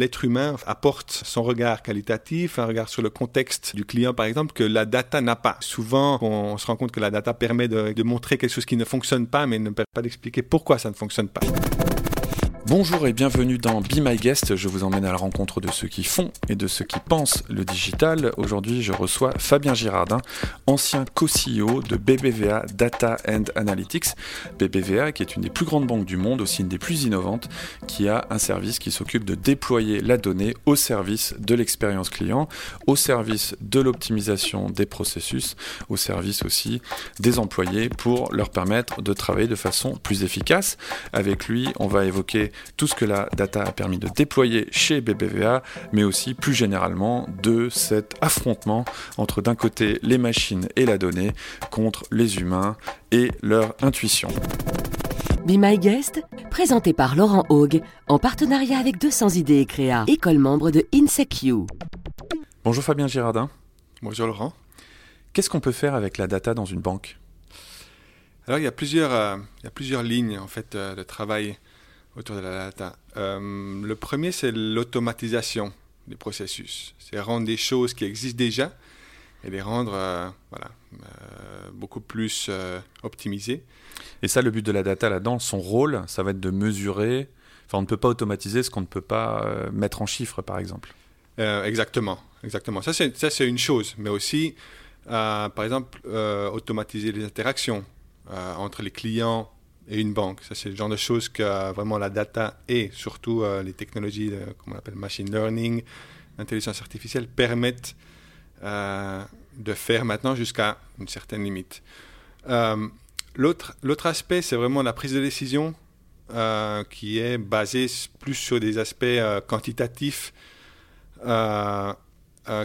l'être humain apporte son regard qualitatif, un regard sur le contexte du client par exemple, que la data n'a pas. Souvent, on se rend compte que la data permet de, montrer quelque chose qui ne fonctionne pas, mais ne permet pas d'expliquer pourquoi ça ne fonctionne pas. Bonjour et bienvenue dans Be My Guest. Je vous emmène à la rencontre de ceux qui font et de ceux qui pensent le digital. Aujourd'hui, je reçois Fabien Girardin, ancien co-CEO de BBVA Data and Analytics. BBVA, qui est une des plus grandes banques du monde, aussi une des plus innovantes, qui a un service qui s'occupe de déployer la donnée au service de l'expérience client, au service de l'optimisation des processus, au service aussi des employés pour leur permettre de travailler de façon plus efficace. Avec lui, on va évoquer tout ce que la data a permis de déployer chez BBVA, mais aussi plus généralement de cet affrontement entre d'un côté les machines et la donnée contre les humains et leur intuition. Be My Guest, présenté par Laurent Haug, en partenariat avec 200 idées et créa, école membre de InSecU. Bonjour Fabien Girardin. Bonjour Laurent. Qu'est-ce qu'on peut faire avec la data dans une banque? Alors il y a plusieurs, euh, il y a plusieurs lignes en fait euh, de travail autour de la data. Euh, le premier, c'est l'automatisation des processus. C'est rendre des choses qui existent déjà et les rendre euh, voilà, euh, beaucoup plus optimisées. Et ça, le but de la data là-dedans, son rôle, ça va être de mesurer. Enfin, on ne peut pas automatiser ce qu'on ne peut pas mettre en chiffres, par exemple. exactement, exactement. Ça, c'est une chose. Mais aussi, par exemple, automatiser les interactions entre les clients et une banque. Ça, c'est le genre de choses que vraiment la data et surtout euh, les technologies, comme on appelle machine learning, intelligence artificielle, permettent euh, de faire maintenant jusqu'à une certaine limite. Euh, l'autre aspect, c'est vraiment la prise de décision qui est basée plus sur des aspects quantitatifs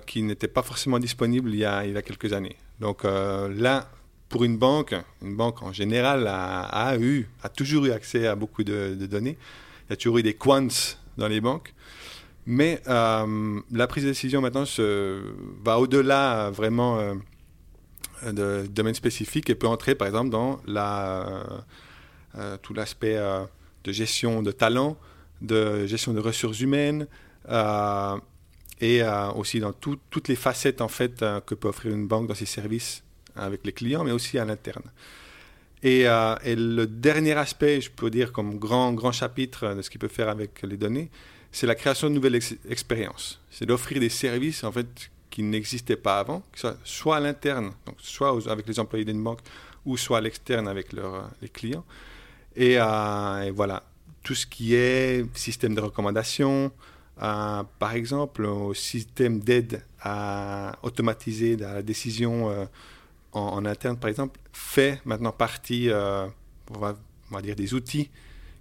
qui n'étaient pas forcément disponibles il y a, il y a quelques années. Donc là, pour une banque, une banque en général a, eu, a toujours eu accès à beaucoup de, données. Il y a toujours eu des quants dans les banques. Mais euh, la prise de décision maintenant va au-delà vraiment euh, de domaines spécifiques et peut entrer par exemple dans euh, tout l'aspect de gestion de talent, de gestion de ressources humaines et aussi dans toutes les facettes en fait que peut offrir une banque dans ses services avec les clients, mais aussi à l'interne. Euh, et, le dernier aspect, je peux dire comme grand, grand chapitre de ce qu'il peut faire avec les données, c'est la création de nouvelles expériences. C'est d'offrir des services en fait qui n'existaient pas avant, soit, soit à l'interne, soit avec les employés d'une banque, ou soit à l'externe avec leurs, les clients. Et, euh, et, voilà, tout ce qui est système de recommandation, euh, par exemple, système d'aide à automatiser la décision en, interne, par exemple, fait maintenant partie, euh, on, va, on va dire, des outils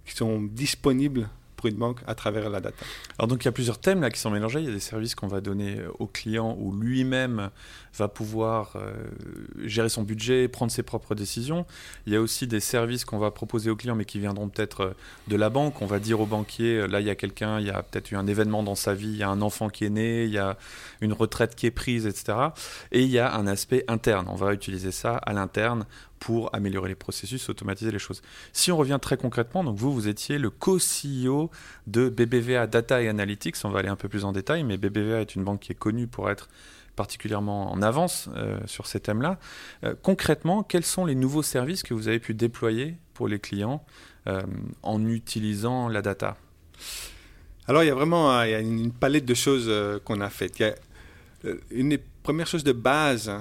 qui sont disponibles banque à travers la data. Alors donc il y a plusieurs thèmes là qui sont mélangés. Il y a des services qu'on va donner euh, au client où lui-même va pouvoir euh, gérer son budget, prendre ses propres décisions. Il y a aussi des services qu'on va proposer aux clients mais qui viendront peut-être euh, de la banque. On va dire au banquier, là il y a quelqu'un, il y a peut-être eu un événement dans sa vie, il y a un enfant qui est né, il y a une retraite qui est prise, etc. Et il y a un aspect interne. On va utiliser ça à l'interne pour améliorer les processus, automatiser les choses. Si on revient très concrètement, donc vous, vous étiez le co-CEO de BBVA Data et Analytics. On va aller un peu plus en détail, mais BBVA est une banque qui est connue pour être particulièrement en avance euh, sur ces thèmes-là. Euh, concrètement, quels sont les nouveaux services que vous avez pu déployer pour les clients euh, en utilisant la data? Alors, il y a vraiment une palette de choses qu'on a faites. une des premières choses de base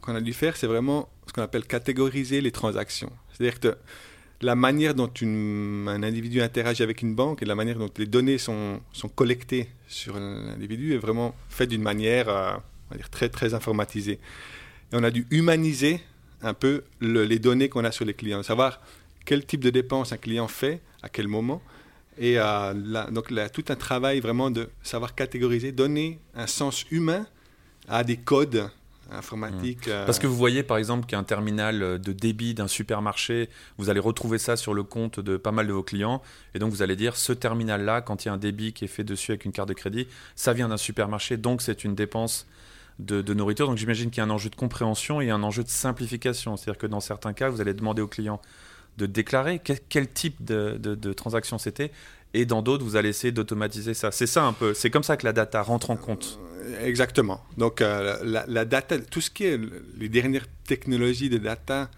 qu'on a dû faire, c'est vraiment ce qu'on appelle catégoriser les transactions. C'est-à-dire que la manière dont un individu interagit avec une banque et la manière dont les données sont, sont collectées sur l'individu est vraiment faite d'une manière euh, très, très informatisée. Et on a dû humaniser un peu les données qu'on a sur les clients, savoir quel type de dépenses un client fait, à quel moment. Et euh, donc là, tout un travail vraiment de savoir catégoriser, donner un sens humain à des codes informatique. Mmh. Euh, Parce que vous voyez par exemple qu'un terminal de débit d'un supermarché, vous allez retrouver ça sur le compte de pas mal de vos clients, et donc vous allez dire ce terminal-là, quand il y a un débit qui est fait dessus avec une carte de crédit, ça vient d'un supermarché, donc c'est une dépense de, nourriture. Donc j'imagine qu'il y a un enjeu de compréhension et un enjeu de simplification. C'est-à-dire que dans certains cas, vous allez demander au client de déclarer quel, type de, de transaction c'était et dans d'autres, vous allez essayer d'automatiser ça. C'est ça un peu, c'est comme ça que la data rentre en compte. Exactement. Donc la, la, data, tout ce qui est les dernières technologies de data,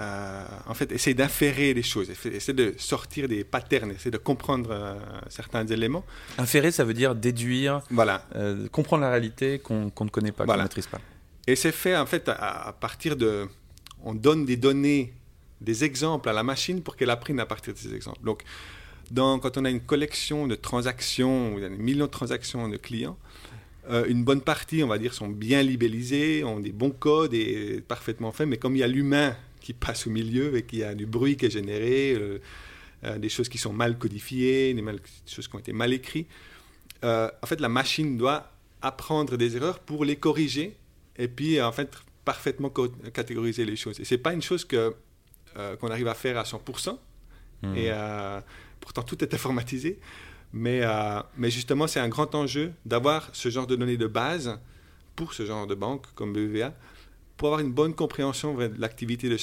euh, en fait, essayer d'inférer les choses, essayer de sortir des patterns, essayer de comprendre euh, certains éléments. Inférer, ça veut dire déduire, voilà. Euh, comprendre la réalité qu'on ne connaît pas, qu'on ne maîtrise pas. Et c'est fait en fait à, partir de, on donne des données, des exemples à la machine pour qu'elle apprenne à partir de ces exemples. Donc, dans, quand on a une collection de transactions, des millions de transactions de clients, une bonne partie, on va dire, sont bien libellisées, ont des bons codes et parfaitement faits, mais comme il y a l'humain qui passe au milieu et qu'il y a du bruit qui est généré, euh, euh, des choses qui sont mal codifiées, des, choses qui ont été mal écrites. Euh, en fait, la machine doit apprendre des erreurs pour les corriger et puis en fait parfaitement catégoriser les choses. Et c'est pas une chose que qu'on arrive à faire à 100%. Mmh. Et pourtant tout est informatisé. Mais, mais justement, c'est un grand enjeu d'avoir ce genre de données de base pour ce genre de banque comme BVA pour avoir une bonne compréhension de l'activité de,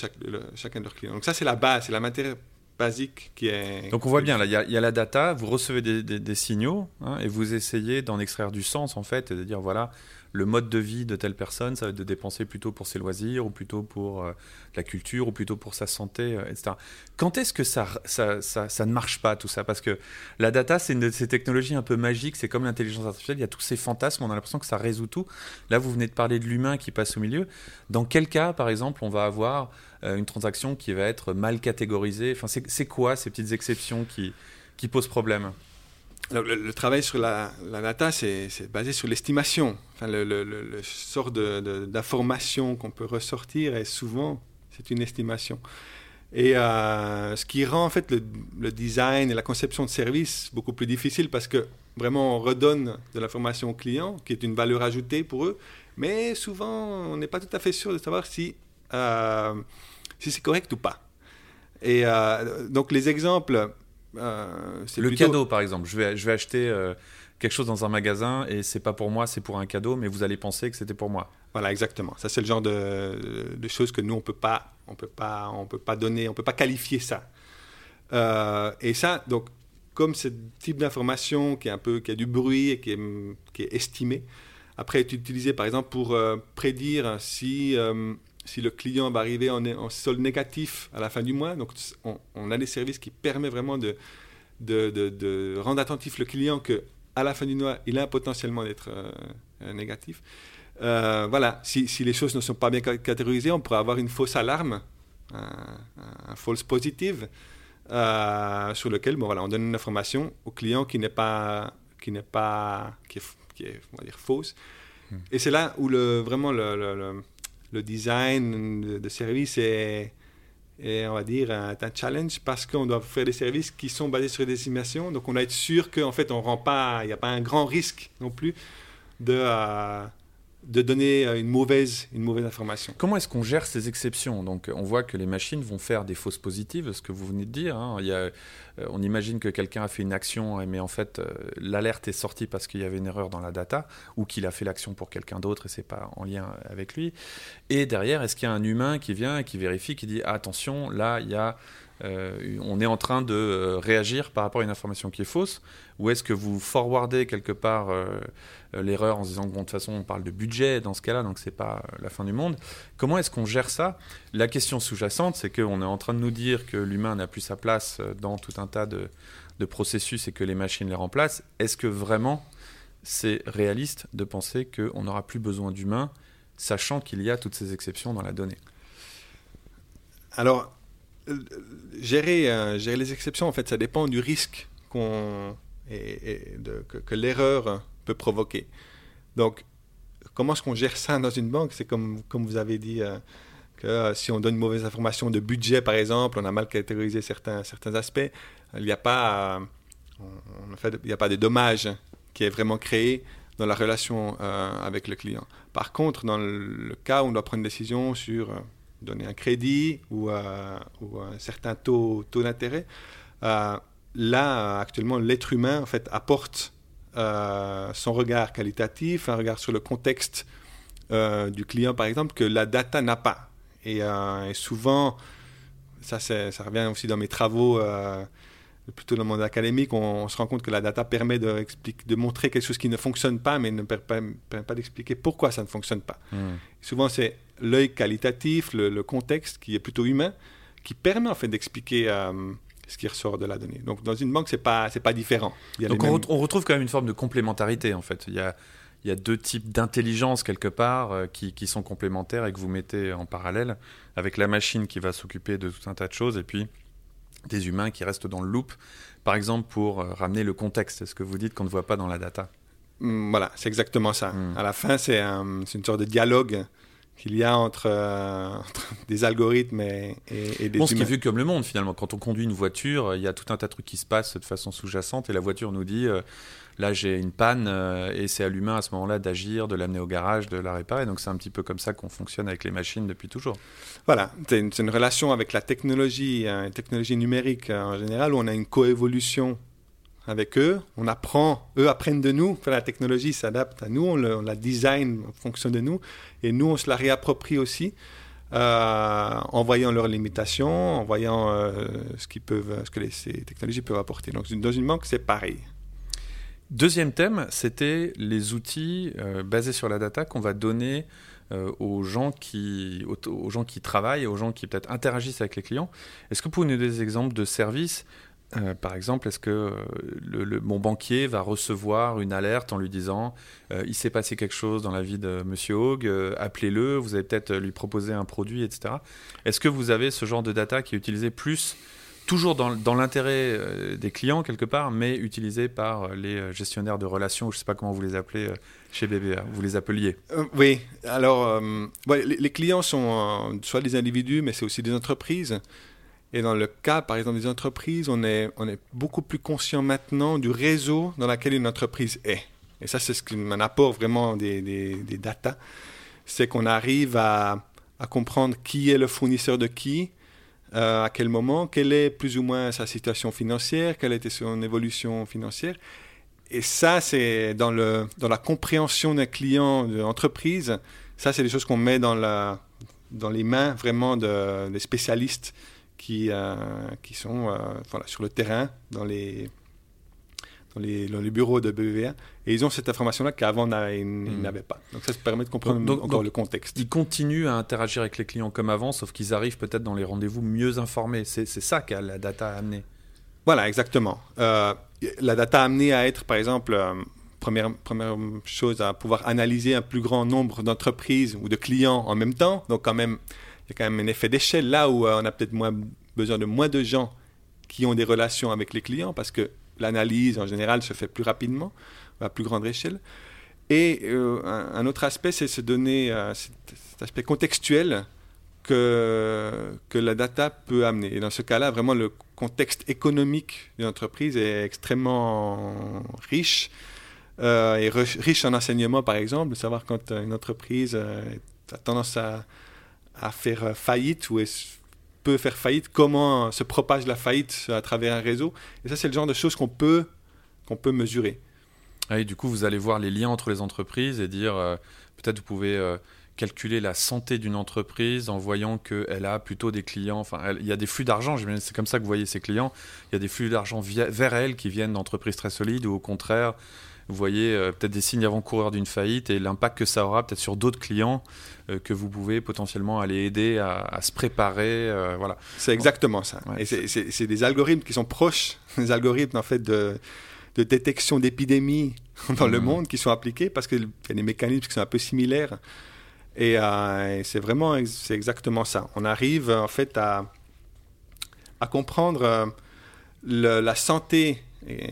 chacun de leurs clients. Donc ça, c'est la base, c'est la matière basique qui est... Donc on voit bien, là, il y, a la data, vous recevez des, signaux hein, et vous essayez d'en extraire du sens, en fait, et de dire, voilà, le mode de vie de telle personne, ça va être de dépenser plutôt pour ses loisirs, ou plutôt pour euh, la culture, ou plutôt pour sa santé, euh, etc. Quand est-ce que ça, ne marche pas, tout ça? Parce que la data, c'est une de ces technologies un peu magiques, c'est comme l'intelligence artificielle, il y a tous ces fantasmes, on a l'impression que ça résout tout. Là, vous venez de parler de l'humain qui passe au milieu. Dans quel cas, par exemple, on va avoir euh, une transaction qui va être mal catégorisée? Enfin, C'est quoi ces petites exceptions qui posent problème? Le, travail sur la, data, c'est basé sur l'estimation. Enfin, le, sort d'information qu'on peut ressortir est souvent, c'est une estimation. Et euh, ce qui rend en fait le, design et la conception de service beaucoup plus difficile parce que vraiment on redonne de l'information au client qui est une valeur ajoutée pour eux, mais souvent on n'est pas tout à fait sûr de savoir si, euh, si c'est correct ou pas. Et euh, donc les exemples euh, le cadeau, par exemple. Je vais, je vais acheter euh, quelque chose dans un magasin et c'est pas pour moi, c'est pour un cadeau, mais vous allez penser que c'était pour moi. Voilà, exactement. Ça, c'est le genre de, de, choses que nous, on peut pas, on peut pas, on peut pas donner, on peut pas qualifier ça. Euh, et ça, donc, comme ce type d'information qui est un peu, qui a du bruit et qui est, qui est estimé, après est utilisé, par exemple, pour prédire si si le client va arriver en, en, solde négatif à la fin du mois, donc on, a des services qui permettent vraiment de, de, rendre attentif le client que à la fin du mois, il a potentiellement d'être euh, négatif. Euh, voilà, si, si, les choses ne sont pas bien catégorisées, on pourrait avoir une fausse alarme, un, false positive, euh, sur lequel bon, voilà, on donne une information au client qui n'est pas, qui n'est pas, qui est, qui est on va dire, fausse. Hmm. Et c'est là où le, vraiment le le design de, service est, on va dire, un, un challenge parce qu'on doit faire des services qui sont basés sur des estimations. Donc, on doit être sûr qu'en fait, on rend pas, il n'y a pas un grand risque non plus de, euh, de donner euh, une mauvaise, une mauvaise information. Comment est-ce qu'on gère ces exceptions? Donc, on voit que les machines vont faire des fausses positives, ce que vous venez de dire. Hein. Euh, on imagine que quelqu'un a fait une action, mais en fait, euh, l'alerte est sortie parce qu'il y avait une erreur dans la data, ou qu'il a fait l'action pour quelqu'un d'autre et c'est pas en lien avec lui. Et derrière, est-ce qu'il y a un humain qui vient et qui vérifie, qui dit attention, là, il y a euh, on est en train de euh, réagir par rapport à une information qui est fausse Ou est-ce que vous forwardez quelque part euh, l'erreur en se disant que de toute façon on parle de budget dans ce cas-là, donc c'est pas la fin du monde. Comment est-ce qu'on gère ça? La question sous-jacente, c'est qu'on est en train de nous dire que l'humain n'a plus sa place dans tout un tas de, de processus et que les machines les remplacent. Est-ce que vraiment c'est réaliste de penser qu'on n'aura plus besoin d'humains, sachant qu'il y a toutes ces exceptions dans la donnée? Alors, gérer, euh, gérer les exceptions, en fait, ça dépend du risque que, l'erreur peut provoquer. Donc, comment est-ce qu'on gère ça dans une banque? C'est comme, comme vous avez dit, euh, que si on donne une mauvaise information de budget, par exemple, on a mal catégorisé certains, certains aspects, il n'y a pas, fait, a pas de dommage qui est vraiment créé dans la relation avec le client. Par contre, dans le, cas où on doit prendre une décision sur donner un crédit ou, euh, ou un certain taux, taux d'intérêt. Euh, là, actuellement, l'être humain en fait, apporte euh, son regard qualitatif, un regard sur le contexte du client, par exemple, que la data n'a pas. Et, et, souvent, ça, ça revient aussi dans mes travaux plutôt dans le monde académique, on, se rend compte que la data permet de, de montrer quelque chose qui ne fonctionne pas, mais ne permet pas, d'expliquer pourquoi ça ne fonctionne pas. Hmm. Souvent, c'est l'œil qualitatif, le, contexte qui est plutôt humain, qui permet en fait d'expliquer euh, ce qui ressort de la donnée. Donc, dans une banque, c'est pas c'est pas différent. Donc, on, retrouve quand même une forme de complémentarité en fait. Il y a il y a deux types d'intelligence quelque part euh, qui, qui, sont complémentaires et que vous mettez en parallèle avec la machine qui va s'occuper de tout un tas de choses et puis des humains qui restent dans le loop, par exemple pour euh, ramener le contexte, c'est ce que vous dites qu'on ne voit pas dans la data. Mm, voilà, c'est exactement ça. Mm. À la fin, c'est une sorte de dialogue qu'il y a entre, euh, des algorithmes et, et, des bon, Ce qui est vu comme le monde finalement. Quand on conduit une voiture, il y a tout un tas de trucs qui se passent de façon sous-jacente et la voiture nous dit euh, là j'ai une panne et c'est à l'humain à ce moment-là d'agir, de l'amener au garage, de la réparer. Donc c'est un petit peu comme ça qu'on fonctionne avec les machines depuis toujours. Voilà, c'est une, relation avec la technologie, hein, une technologie numérique euh, en général, où on a une coévolution avec eux, on apprend, eux apprennent de nous, la technologie s'adapte à nous, on, la design en fonction de nous, et nous on se la réapproprie aussi. Euh, en voyant leurs limitations, en voyant euh, ce, qu'ils peuvent, ce que ces technologies peuvent apporter. Donc dans une banque, c'est pareil. Deuxième thème, c'était les outils basés sur la data qu'on va donner euh, aux, gens qui, aux, gens qui travaillent, aux gens qui peut-être interagissent avec les clients. Est-ce que vous pouvez nous donner des exemples de services euh, par exemple, est-ce que euh, mon banquier va recevoir une alerte en lui disant il s'est passé quelque chose dans la vie de Monsieur Hogue, appelez-le, vous allez peut-être lui proposer un produit, etc. Est-ce que vous avez ce genre de data qui est utilisé plus toujours dans, l'intérêt des clients quelque part, mais utilisé par les gestionnaires de relations, je ne sais pas comment vous les appelez, chez BBA Vous les appeliez? Euh, Oui. Alors, euh, les, clients sont euh, soit des individus, mais c'est aussi des entreprises. Et dans le cas, par exemple, des entreprises, on est, on est beaucoup plus conscient maintenant du réseau dans lequel une entreprise est. Et ça, c'est ce qui m'apporte vraiment des, des, des datas. C'est qu'on arrive à, à, comprendre qui est le fournisseur de qui, à quel moment, quelle est plus ou moins sa situation financière, quelle était son évolution financière et ça, c'est dans, dans la compréhension d'un client de l'entreprise. Ça, c'est des choses qu'on met dans, la, dans les mains vraiment de, des spécialistes qui, euh, qui sont euh, voilà, sur le terrain, dans les, dans les, dans les, bureaux de BBVA. Et ils ont cette information-là qu'avant, ils hmm. n'avaient pas. Donc ça, ça permet de comprendre encore le contexte. Ils continuent à interagir avec les clients comme avant, sauf qu'ils arrivent peut-être dans les rendez-vous mieux informés. C'est ça que la data a amené. Voilà, exactement. Euh, la data a amené à être, par exemple, euh, première, première chose, à pouvoir analyser un plus grand nombre d'entreprises ou de clients en même temps. Donc, quand même, y a quand même un effet d'échelle là où euh, on a peut-être moins besoin de moins de gens qui ont des relations avec les clients parce que l'analyse, en général, se fait plus rapidement, à plus grande échelle. Et un, autre aspect, c'est se donner cet aspect contextuel que, que la data peut amener. Et dans ce cas-là, vraiment, le contexte économique d'une entreprise est extrêmement riche. Euh, et riche en enseignement, par exemple, de savoir quand une entreprise euh, a tendance à, à, faire faillite ou peut faire faillite, comment se propage la faillite à travers un réseau. Et ça, c'est le genre de choses qu'on peut, qu'on peut mesurer. Ah et du coup, vous allez voir les liens entre les entreprises et dire, euh, peut-être vous pouvez calculer la santé d'une entreprise en voyant qu'elle a plutôt des clients. Enfin, il y a des flux d'argent, c'est comme ça que vous voyez ses clients. Il y a des flux d'argent vers elle qui viennent d'entreprises très solides ou au contraire, vous voyez euh, peut-être des signes avant-coureurs d'une faillite et l'impact que ça aura peut-être sur d'autres clients euh, que vous pouvez potentiellement aller aider à, se préparer. Euh, voilà. C'est exactement ça. et c'est des algorithmes qui sont proches, des algorithmes en fait de, de détection d'épidémies dans le mmh. monde qui sont appliqués parce qu'il y a des mécanismes qui sont un peu similaires. Euh, et, c'est vraiment c'est exactement ça. On arrive en fait à, à comprendre euh, la santé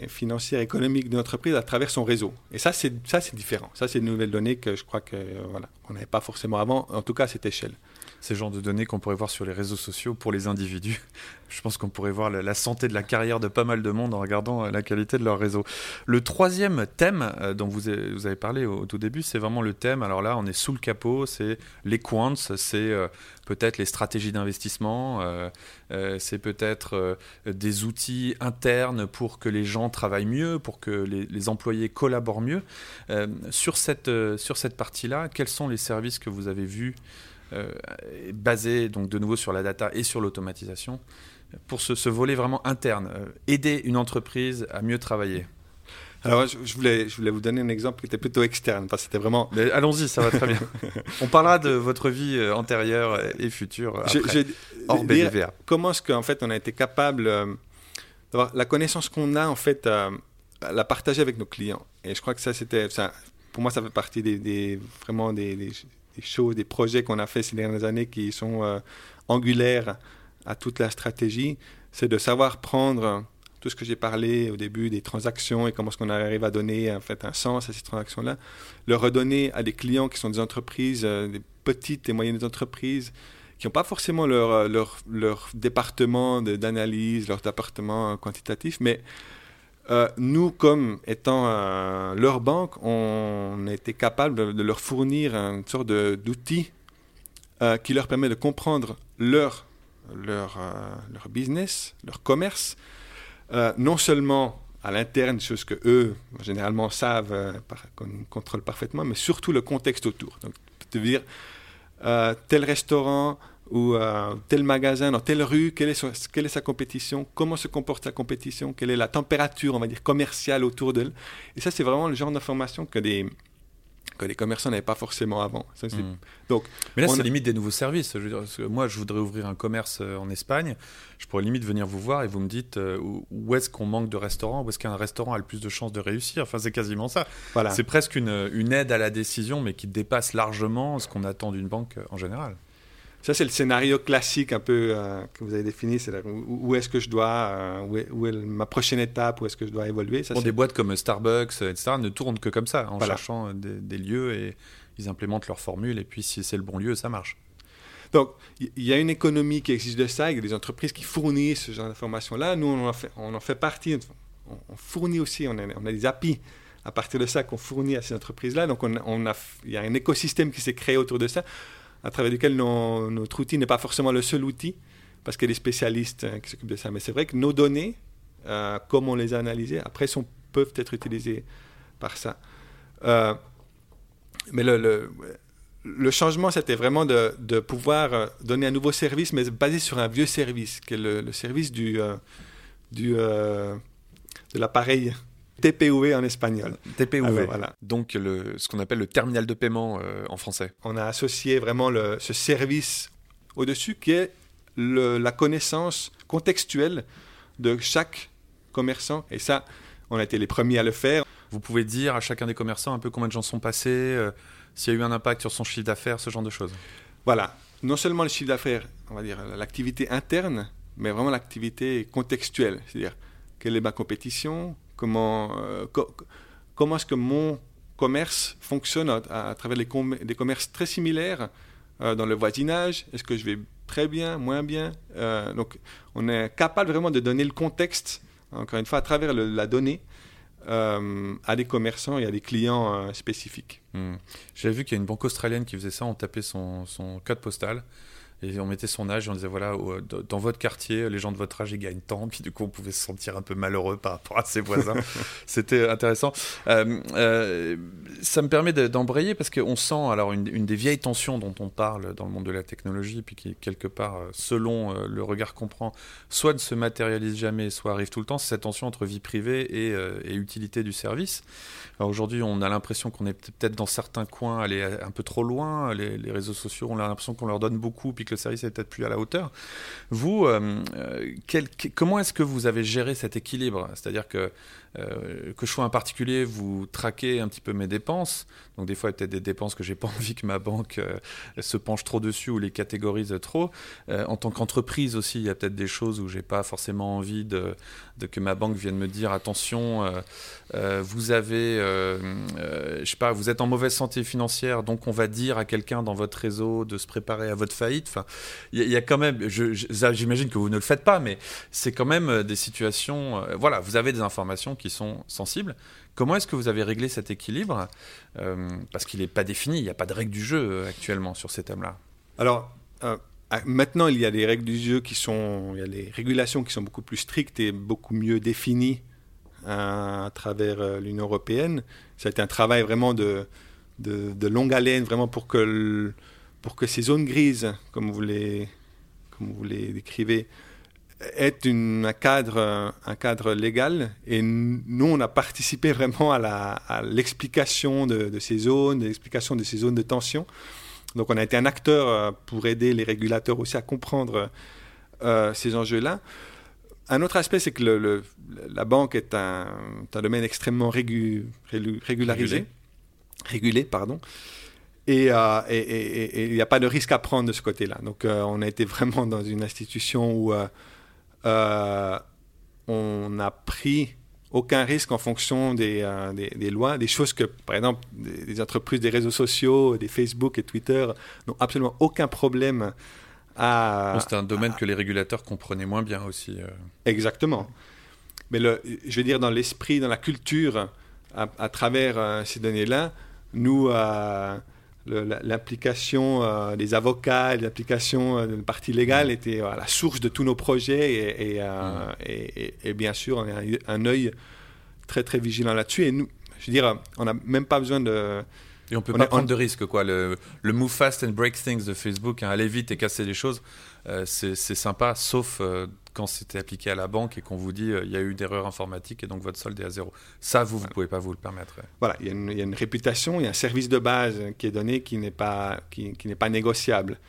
financière, économique de l'entreprise à travers son réseau. Et ça, c'est ça, c'est différent. Ça, c'est une nouvelle donnée que je crois que voilà, qu'on n'avait pas forcément avant, en tout cas à cette échelle ces genres de données qu'on pourrait voir sur les réseaux sociaux pour les individus. Je pense qu'on pourrait voir la, santé de la carrière de pas mal de monde en regardant euh, la qualité de leur réseau. Le troisième thème euh, dont vous avez, parlé au, tout début, c'est vraiment le thème. Alors là, on est sous le capot, c'est les quants, c'est euh, peut-être les stratégies d'investissement, c'est peut-être des outils internes pour que les gens travaillent mieux, pour que les, employés collaborent mieux. sur cette, partie-là, quels sont les services que vous avez vus euh, basé donc de nouveau sur la data et sur l'automatisation, pour ce volet vraiment interne, aider une entreprise à mieux travailler? Alors, je voulais, je voulais vous donner un exemple qui était plutôt externe, parce que c'était vraiment. Allons-y, ça va très bien. On parlera de votre vie euh, antérieure et future après, je, hors BDVA. Comment est-ce qu'en fait on a été capable euh, d'avoir la connaissance qu'on a en fait, euh, la partager avec nos clients. Et je crois que ça, c'était, ça, pour moi, ça fait partie des, vraiment des, des, choses, des projets qu'on a fait ces dernières années qui sont angulaires à toute la stratégie. C'est de savoir prendre tout ce que j'ai parlé au début des transactions et comment est-ce qu'on arrive à donner en fait un sens à ces transactions-là, le redonner à des clients qui sont des entreprises, euh, des petites et moyennes entreprises qui n'ont pas forcément leur, euh, leur, leur département d'analyse, leur département quantitatif, mais euh, nous, comme étant leur banque, on a été capable de, leur fournir une sorte d'outil qui leur permet de comprendre leur, leur, leur business, leur commerce, euh, non seulement à l'interne, choses que eux, généralement, savent, euh, contrôlent parfaitement, mais surtout le contexte autour. Donc, te dire, euh, tel restaurant ou tel magasin dans telle rue, quelle est, quelle est, sa compétition, comment se comporte sa compétition, quelle est la température, on va dire, commerciale autour d'elle. Et ça, c'est vraiment le genre d'information que des, que les commerçants n'avaient pas forcément avant. Hmm. Donc, Mais là, c'est limite des nouveaux services. Je veux dire, moi, je voudrais ouvrir un commerce euh, en Espagne. Je pourrais limite venir vous voir et vous me dites euh, où est-ce qu'on manque de restaurants, où est-ce qu'un restaurant a le plus de chances de réussir? Enfin, c'est quasiment ça. Voilà. C'est presque une, une aide à la décision, mais qui dépasse largement ce qu'on attend d'une banque euh, en général. Ça, c'est le scénario classique un peu euh, que vous avez défini. C'est où, est-ce que je dois, euh, où, est, ma prochaine étape, où est-ce que je dois évoluer. Ça, des boîtes comme Starbucks, etc., ne tournent que comme ça, en cherchant des, lieux et ils implémentent leur formule. Et puis, si c'est le bon lieu, ça marche. Donc, il y a une économie qui existe de ça. Il y a des entreprises qui fournissent ce genre d'informations-là. Nous, on en fait, on en fait partie. On, fournit aussi, on a, on a des API à partir de ça qu'on fournit à ces entreprises-là. Donc, on, on a, il y a un écosystème qui s'est créé autour de ça à travers lequel notre outil n'est pas forcément le seul outil, parce qu'il y a des spécialistes hein, qui s'occupent de ça. Mais c'est vrai que nos données, euh, comme on les a analysées, après, sont, peuvent être utilisées par ça. Euh, mais le, le, changement, c'était vraiment de, de, pouvoir euh, donner un nouveau service, mais basé sur un vieux service, qui est le, service du, du, de l'appareil TPV en espagnol. TPV, ah voilà. Donc le, ce qu'on appelle le terminal de paiement euh, en français. On a associé vraiment le, ce service au-dessus qui est le, la connaissance contextuelle de chaque commerçant. Et ça, on a été les premiers à le faire. Vous pouvez dire à chacun des commerçants un peu combien de gens sont passés, euh, s'il y a eu un impact sur son chiffre d'affaires, ce genre de choses. Voilà. Non seulement le chiffre d'affaires, on va dire l'activité interne, mais vraiment l'activité contextuelle. C'est-à-dire, quelle est ma compétition comment, euh, comment est-ce que mon commerce fonctionne à, travers les des commerces très similaires euh, dans le voisinage? Est-ce que je vais très bien, moins bien? Euh, Donc, on est capable vraiment de donner le contexte, encore une fois, à travers la donnée. à des commerçants et à des clients spécifiques. Hmm. J'avais vu qu'il y a une banque australienne qui faisait ça, on tapait son, son code postal et on mettait son âge et on disait voilà, dans votre quartier, les gens de votre âge ils gagnent tant. Puis du coup, on pouvait se sentir un peu malheureux par rapport à ses voisins. C'était intéressant. Euh, euh, ça me permet d'embrayer parce qu'on sent alors une, des vieilles tensions dont on parle dans le monde de la technologie, puis qui quelque part, euh, selon le regard qu'on prend, soit ne se matérialise jamais, soit arrive tout le temps, c'est cette tension entre vie privée et, et utilité du service. Aujourd'hui, on a l'impression qu'on est peut-être dans certains coins allé un peu trop loin. Les, les réseaux sociaux, on a l'impression qu'on leur donne beaucoup, puis le service est peut-être plus à la hauteur. Vous, euh, euh, comment est-ce que vous avez géré cet équilibre? C'est-à-dire que euh, que je sois un particulier, vous traquez un petit peu mes dépenses. Donc des fois, il y a peut-être des dépenses que j'ai pas envie que ma banque se penche trop dessus ou les catégorise trop. en tant qu'entreprise aussi, il y a peut-être des choses où j'ai pas forcément envie de, que ma banque vienne me dire attention, vous avez, je sais pas, vous êtes en mauvaise santé financière, donc on va dire à quelqu'un dans votre réseau de se préparer à votre faillite. Il y, a quand même, j'imagine que vous ne le faites pas, mais c'est quand même euh, des situations. Euh, voilà, vous avez des informations qui sont sensibles. Comment est-ce que vous avez réglé cet équilibre euh, Parce qu'il n'est pas défini, il n'y a pas de règles du jeu actuellement sur ces thèmes-là. Alors, maintenant, il y a des règles du jeu qui sont, il y a des régulations qui sont beaucoup plus strictes et beaucoup mieux définies à travers l'Union européenne. Ça a été un travail vraiment de, longue haleine, vraiment pour que pour que ces zones grises, comme vous les, comme vous les décrivez, est un, cadre, un cadre légal. Et nous, on a participé vraiment à l'explication de, de, ces zones, l'explication de ces zones de tension. Donc on a été un acteur euh, pour aider les régulateurs aussi à comprendre euh, ces enjeux-là. Un autre aspect, c'est que le, la banque est un, un domaine extrêmement régularisé, régulé. pardon. Euh, et il n'y a pas de risque à prendre de ce côté-là. Donc on a été vraiment dans une institution où on n'a pris aucun risque en fonction des, des, lois, des choses que, par exemple, des, entreprises des réseaux sociaux, des Facebook et Twitter n'ont absolument aucun problème c'est un domaine que les régulateurs comprenaient moins bien aussi. Euh. Exactement. Mais le, je veux dire, dans l'esprit, dans la culture, à, travers euh, ces données-là, nous, euh, l'implication des avocats, l'implication de la partie légale mm. était la source de tous nos projets et, mm. et, et, bien sûr, on a un œil très très vigilant là-dessus. Et nous, je veux dire, on n'a même pas besoin de et on peut pas prendre de risques, quoi. Le, le, move fast and break things de Facebook, hein, aller vite et casser les choses, euh, c'est sympa, sauf euh, quand c'était appliqué à la banque et qu'on vous dit euh, il y a eu d'erreurs informatiques et donc votre solde est à zéro. Ça, vous, vous ne pouvez pas vous le permettre. Voilà, il y, y, a une réputation, il y a un service de base qui est donné qui n'est pas, qui, qui n'est pas négociable.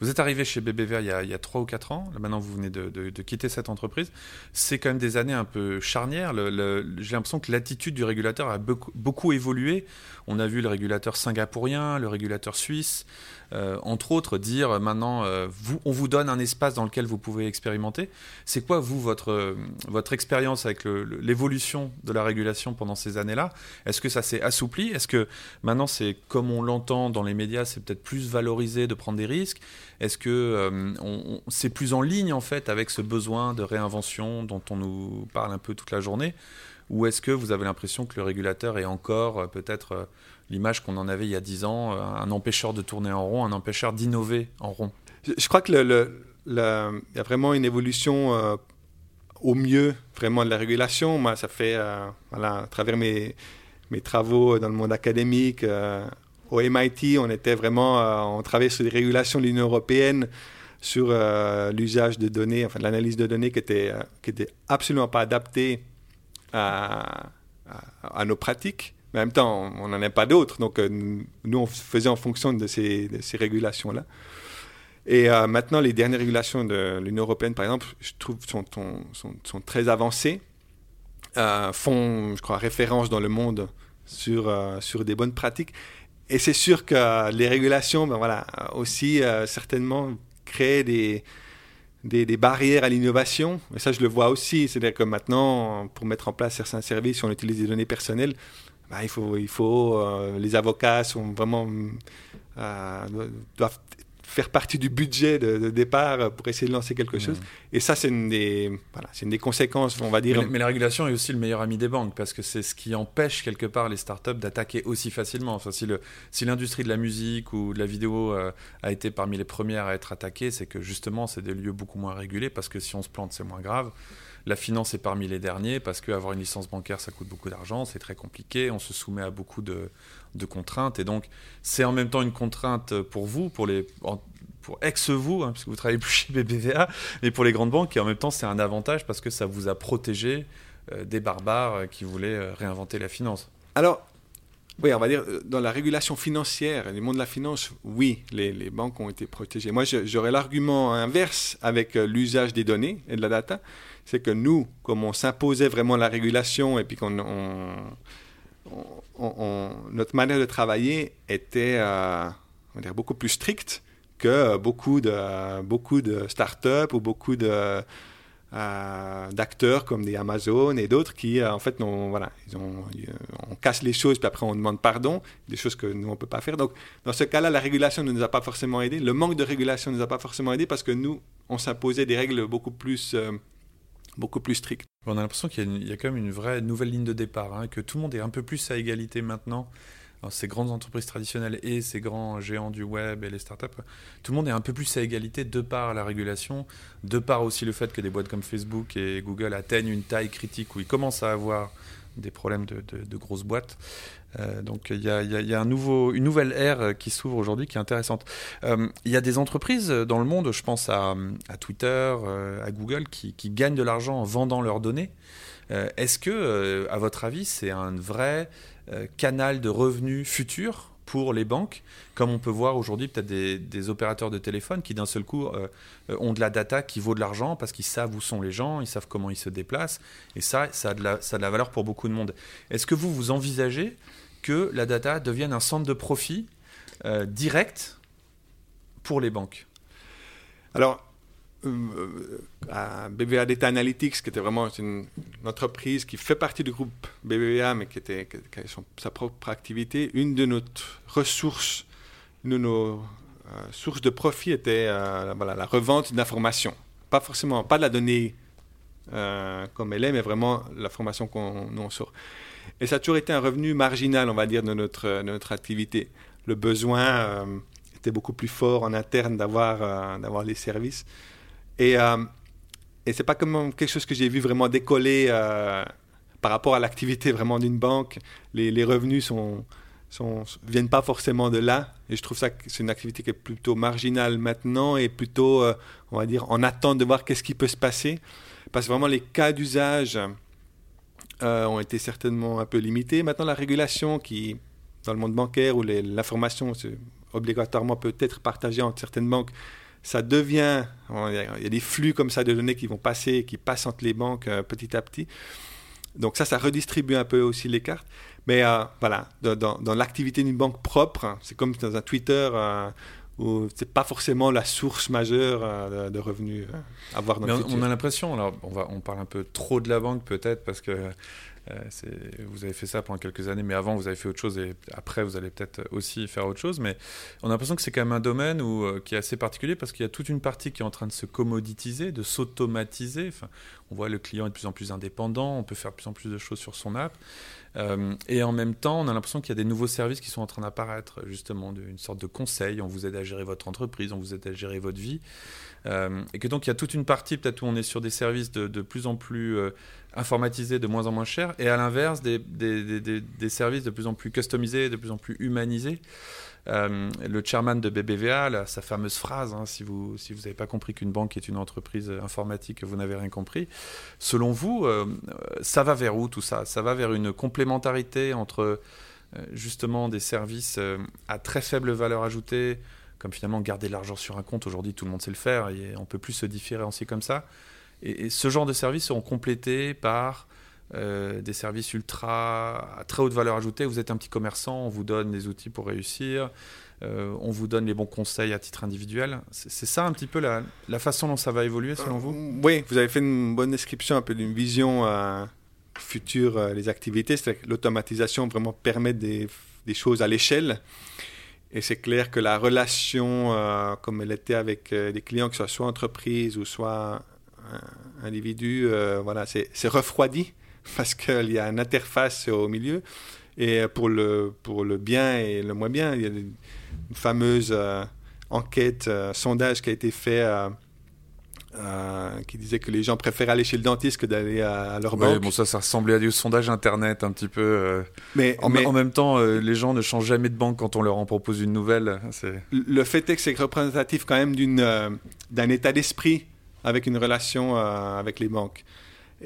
Vous êtes arrivé chez BBVA il y a, il y a 3 ou 4 ans, maintenant vous venez de, de, quitter cette entreprise. C'est quand même des années un peu charnières. J'ai l'impression que l'attitude du régulateur a beaucoup, beaucoup évolué. On a vu le régulateur singapourien, le régulateur suisse, euh, entre autres, dire euh, maintenant, euh, on vous donne un espace dans lequel vous pouvez expérimenter. C'est quoi, vous, votre, votre expérience avec l'évolution de la régulation pendant ces années-là? Est-ce que ça s'est assoupli? Est-ce que maintenant, c'est comme on l'entend dans les médias, c'est peut-être plus valorisé de prendre des risques? Est-ce que c'est plus en ligne, en fait, avec ce besoin de réinvention dont on nous parle un peu toute la journée? Ou est-ce que vous avez l'impression que le régulateur est encore peut-être l'image qu'on en avait il y a 10 ans, euh, un empêcheur de tourner en rond, un empêcheur d'innover en rond. Je, crois que le, y a vraiment une évolution euh, au mieux vraiment de la régulation. Moi, ça fait, euh, voilà, à travers mes, mes travaux dans le monde académique, au MIT, on était vraiment, on travaillait sur les régulations de l'Union européenne, sur l'usage de données, enfin l'analyse de données qui était, qui était absolument pas adaptée à, à nos pratiques. En même temps, on n'en a pas d'autres. Donc, euh, nous, on faisait en fonction de ces, régulations-là. Et euh, maintenant, les dernières régulations de l'Union européenne, par exemple, je trouve, sont, très avancées, euh, font, je crois, référence dans le monde sur, sur des bonnes pratiques. Et c'est sûr que les régulations, ben voilà, aussi certainement créent des, des, barrières à l'innovation. Et ça, je le vois aussi. C'est-à-dire que maintenant, pour mettre en place certains services, on utilise des données personnelles. Bah, il faut, il faut euh, les avocats sont vraiment euh, doivent faire partie du budget de, départ pour essayer de lancer quelque chose. Et ça, c'est une des, voilà, une des conséquences, on va dire. Mais, la régulation est aussi le meilleur ami des banques parce que c'est ce qui empêche quelque part les startups d'attaquer aussi facilement. Enfin, si, le, si l'industrie de la musique ou de la vidéo euh, a été parmi les premières à être attaquée, c'est que justement, c'est des lieux beaucoup moins régulés parce que si on se plante, c'est moins grave. La finance est parmi les derniers parce qu'avoir une licence bancaire, ça coûte beaucoup d'argent, c'est très compliqué, on se soumet à beaucoup de, contraintes. Et donc, c'est en même temps une contrainte pour vous, pour les. Pour ex-vous, hein, puisque vous travaillez plus chez BBVA, mais pour les grandes banques, et en même temps, c'est un avantage parce que ça vous a protégé euh, des barbares qui voulaient euh, réinventer la finance. Alors, oui, on va dire, dans la régulation financière, le monde de la finance, oui, les, banques ont été protégées. Moi, j'aurais l'argument inverse avec l'usage des données et de la data c'est que nous, comme on s'imposait vraiment la régulation et puis qu'on notre manière de travailler était euh, on dire beaucoup plus stricte que beaucoup de beaucoup de startups ou beaucoup de euh, d'acteurs comme des Amazon et d'autres qui euh, en fait non voilà ils ont, on casse les choses puis après on demande pardon des choses que nous on peut pas faire donc dans ce cas-là la régulation ne nous a pas forcément aidé le manque de régulation ne nous a pas forcément aidé parce que nous on s'imposait des règles beaucoup plus beaucoup plus strict. On a l'impression qu'il y, a quand même une vraie nouvelle ligne de départ, hein, que tout le monde est un peu plus à égalité maintenant. Ces grandes entreprises traditionnelles et ces grands géants du web et les startups, tout le monde est un peu plus à égalité de par la régulation, de par aussi le fait que des boîtes comme Facebook et Google atteignent une taille critique où ils commencent à avoir des problèmes de, grosses boîtes. donc il y a, une nouvelle ère qui s'ouvre aujourd'hui qui est intéressante. Il y a des entreprises dans le monde, je pense à, Twitter, à Google, qui gagnent de l'argent en vendant leurs données. Est-ce que, à votre avis, c'est un vrai canal de revenus futur pour les banques, comme on peut voir aujourd'hui peut-être des, opérateurs de téléphone qui d'un seul coup euh, ont de la data qui vaut de l'argent parce qu'ils savent où sont les gens, ils savent comment ils se déplacent, et ça, ça a de la, valeur pour beaucoup de monde. Est-ce que vous, vous envisagez que la data devienne un centre de profit euh, direct pour les banques? Alors, euh, à BBVA Data Analytics, qui était vraiment une, entreprise qui fait partie du groupe BBVA, mais qui, était, qui avait sa propre activité, une de nos ressources, une de nos euh, sources de profit était euh, voilà, la revente d'informations. Pas forcément, pas de la donnée comme elle est, mais vraiment l'information qu'on nous sort. Et ça a toujours été un revenu marginal, on va dire, de notre, de notre activité. Le besoin était beaucoup plus fort en interne d'avoir les services. Et, euh, et c'est pas comme quelque chose que j'ai vu vraiment décoller euh, par rapport à l'activité vraiment d'une banque. Les, revenus sont, viennent pas forcément de là. Et je trouve ça que c'est une activité qui est plutôt marginale maintenant et plutôt, euh, on va dire, en attente de voir qu'est-ce qui peut se passer. Parce que vraiment, les cas d'usage euh, ont été certainement un peu limités. Maintenant, la régulation qui, dans le monde bancaire, où l'information obligatoirement peut être partagée entre certaines banques, ça devient, il y a des flux comme ça de données qui vont passer, qui passent entre les banques euh, petit à petit. Donc ça, ça redistribue un peu aussi les cartes. Mais euh, voilà, dans, l'activité d'une banque propre, c'est comme dans un Twitter euh, où c'est pas forcément la source majeure de, revenus à voir dans on, a l'impression, alors on, va, on parle un peu trop de la banque peut-être parce que euh, vous avez fait ça pendant quelques années, mais avant vous avez fait autre chose et après vous allez peut-être aussi faire autre chose. Mais on a l'impression que c'est quand même un domaine où, euh, qui est assez particulier parce qu'il y a toute une partie qui est en train de se commoditiser, de s'automatiser. Enfin, on voit le client est de plus en plus indépendant, on peut faire de plus en plus de choses sur son app. Euh, et en même temps, on a l'impression qu'il y a des nouveaux services qui sont en train d'apparaître, justement, une sorte de conseil. On vous aide à gérer votre entreprise, on vous aide à gérer votre vie. et que donc il y a toute une partie peut-être où on est sur des services de, plus en plus informatisés, de moins en moins chers, et à l'inverse, des, des, services de plus en plus customisés, de plus en plus humanisés. Euh, le chairman de BBVA, sa fameuse phrase, hein, si vous si vous n'avez pas compris qu'une banque est une entreprise informatique, vous n'avez rien compris. Selon vous, euh, ça va vers où tout ça? Ça va vers une complémentarité entre euh, justement des services à très faible valeur ajoutée, comme finalement garder de l'argent sur un compte? Aujourd'hui, tout le monde sait le faire et on peut plus se différencier comme ça et, ce genre de services seront complétés par euh, des services ultra à très haute valeur ajoutée. Vous êtes un petit commerçant, on vous donne des outils pour réussir, euh, on vous donne les bons conseils à titre individuel. C'est ça un petit peu la, la, façon dont ça va évoluer selon vous? Euh, Oui, vous avez fait une bonne description un peu d'une vision future des activités. C'est que l'automatisation vraiment permet des, des choses à l'échelle. Et c'est clair que la relation, comme elle était avec des clients, que ce soit entreprise ou soit individu, euh, voilà, c'est refroidi parce qu'il y a une interface au milieu. Et pour le, pour le bien et le moins bien, il y a une fameuse euh, enquête, euh, sondage qui a été fait. qui disait que les gens préfèrent aller chez le dentiste que d'aller à, leur banque. bon, ça, ça ressemblait à du sondage internet un petit peu. mais, en, en, même temps, les gens ne changent jamais de banque quand on leur en propose une nouvelle. Le fait est que c'est représentatif quand même d'un état d'esprit avec une relation euh, avec les banques.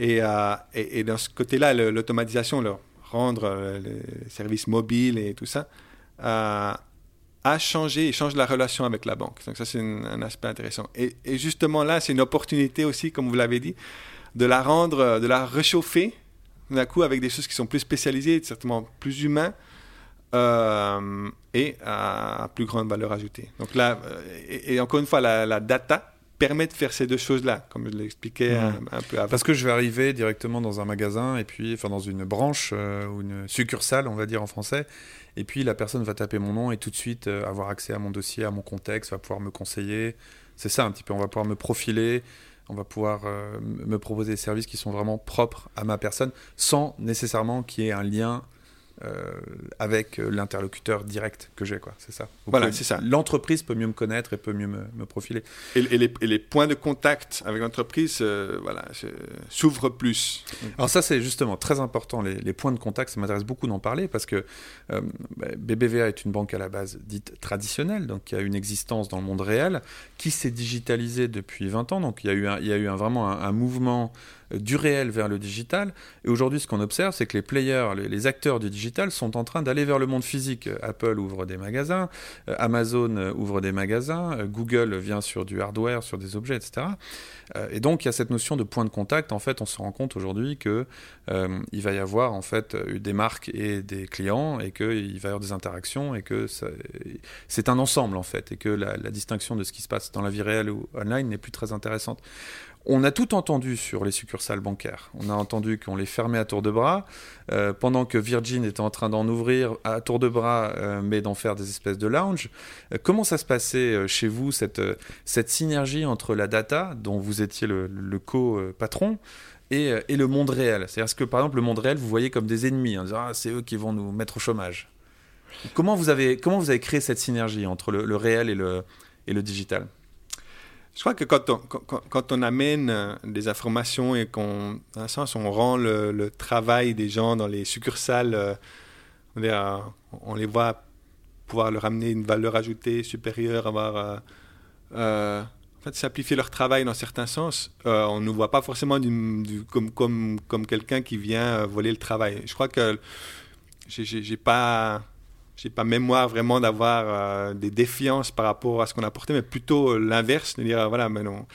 Et, euh, et, et dans ce côté-là, l'automatisation, rendre euh, les services mobiles et tout ça, a changé et change la relation avec la banque. Donc ça, c'est un aspect intéressant. Et, justement là, c'est une opportunité aussi, comme vous l'avez dit, de la rendre, de la réchauffer d'un coup avec des choses qui sont plus spécialisées, certainement plus humains, et à plus grande valeur ajoutée. Donc là, et, encore une fois, la data permet de faire ces deux choses-là, comme je l'expliquais un, peu avant. Parce que je vais arriver directement dans un magasin, et puis, enfin, dans une branche euh, ou une succursale, on va dire en français, et puis la personne va taper mon nom et tout de suite euh, avoir accès à mon dossier, à mon contexte, va pouvoir me conseiller. C'est ça un petit peu, on va pouvoir me profiler, on va pouvoir euh, me proposer des services qui sont vraiment propres à ma personne, sans nécessairement qu'il y ait un lien euh, avec euh, l'interlocuteur direct que j'ai, quoi. C'est ça. voilà, c'est ça. L'entreprise peut mieux me connaître et peut mieux me, profiler. Et, les, et, les, points de contact avec l'entreprise, euh, voilà, s'ouvrent plus. Alors ça, c'est justement très important. Les, points de contact, ça m'intéresse beaucoup d'en parler parce que BBVA bah, est une banque à la base dite traditionnelle, donc qui a une existence dans le monde réel, qui s'est digitalisée depuis 20 ans. Donc il y a eu, il y a eu un, vraiment un, mouvement du réel vers le digital. Et aujourd'hui, ce qu'on observe, c'est que les players, les acteurs du digital sont en train d'aller vers le monde physique. Apple ouvre des magasins, euh, Amazon euh, ouvre des magasins, euh, Google vient sur du hardware, sur des objets, etc. Et donc il y a cette notion de point de contact. En fait, on se rend compte aujourd'hui que il va y avoir en fait des marques et des clients et qu'il va y avoir des interactions et que c'est un ensemble en fait et que la distinction de ce qui se passe dans la vie réelle ou online n'est plus très intéressante. On a tout entendu sur les succursales bancaires. On a entendu qu'on les fermait à tour de bras, euh, pendant que Virgin était en train d'en ouvrir à tour de bras, euh, mais d'en faire des espèces de lounge. Euh, comment ça se passait chez vous, cette, cette synergie entre la data, dont vous étiez le, co-patron, et, le monde réel? C'est-à-dire que, par exemple, le monde réel, vous voyez comme des ennemis, en disant ah, c'est eux qui vont nous mettre au chômage? Comment vous avez, comment vous avez créé cette synergie entre le, réel et le, et le digital? Je crois que quand on, quand, on amène euh, des informations et qu'on, dans un sens, on rend le, travail des gens dans les succursales, euh, on, euh, les voit pouvoir leur amener une valeur ajoutée supérieure, avoir, en fait, simplifier leur travail dans certains sens, on ne voit pas forcément du, comme, comme, comme quelqu'un qui vient voler le travail. Je crois que j'ai pas j'ai pas mémoire vraiment d'avoir euh, des défiances par rapport à ce qu'on a apporté, mais plutôt euh, l'inverse, de dire voilà, mais non,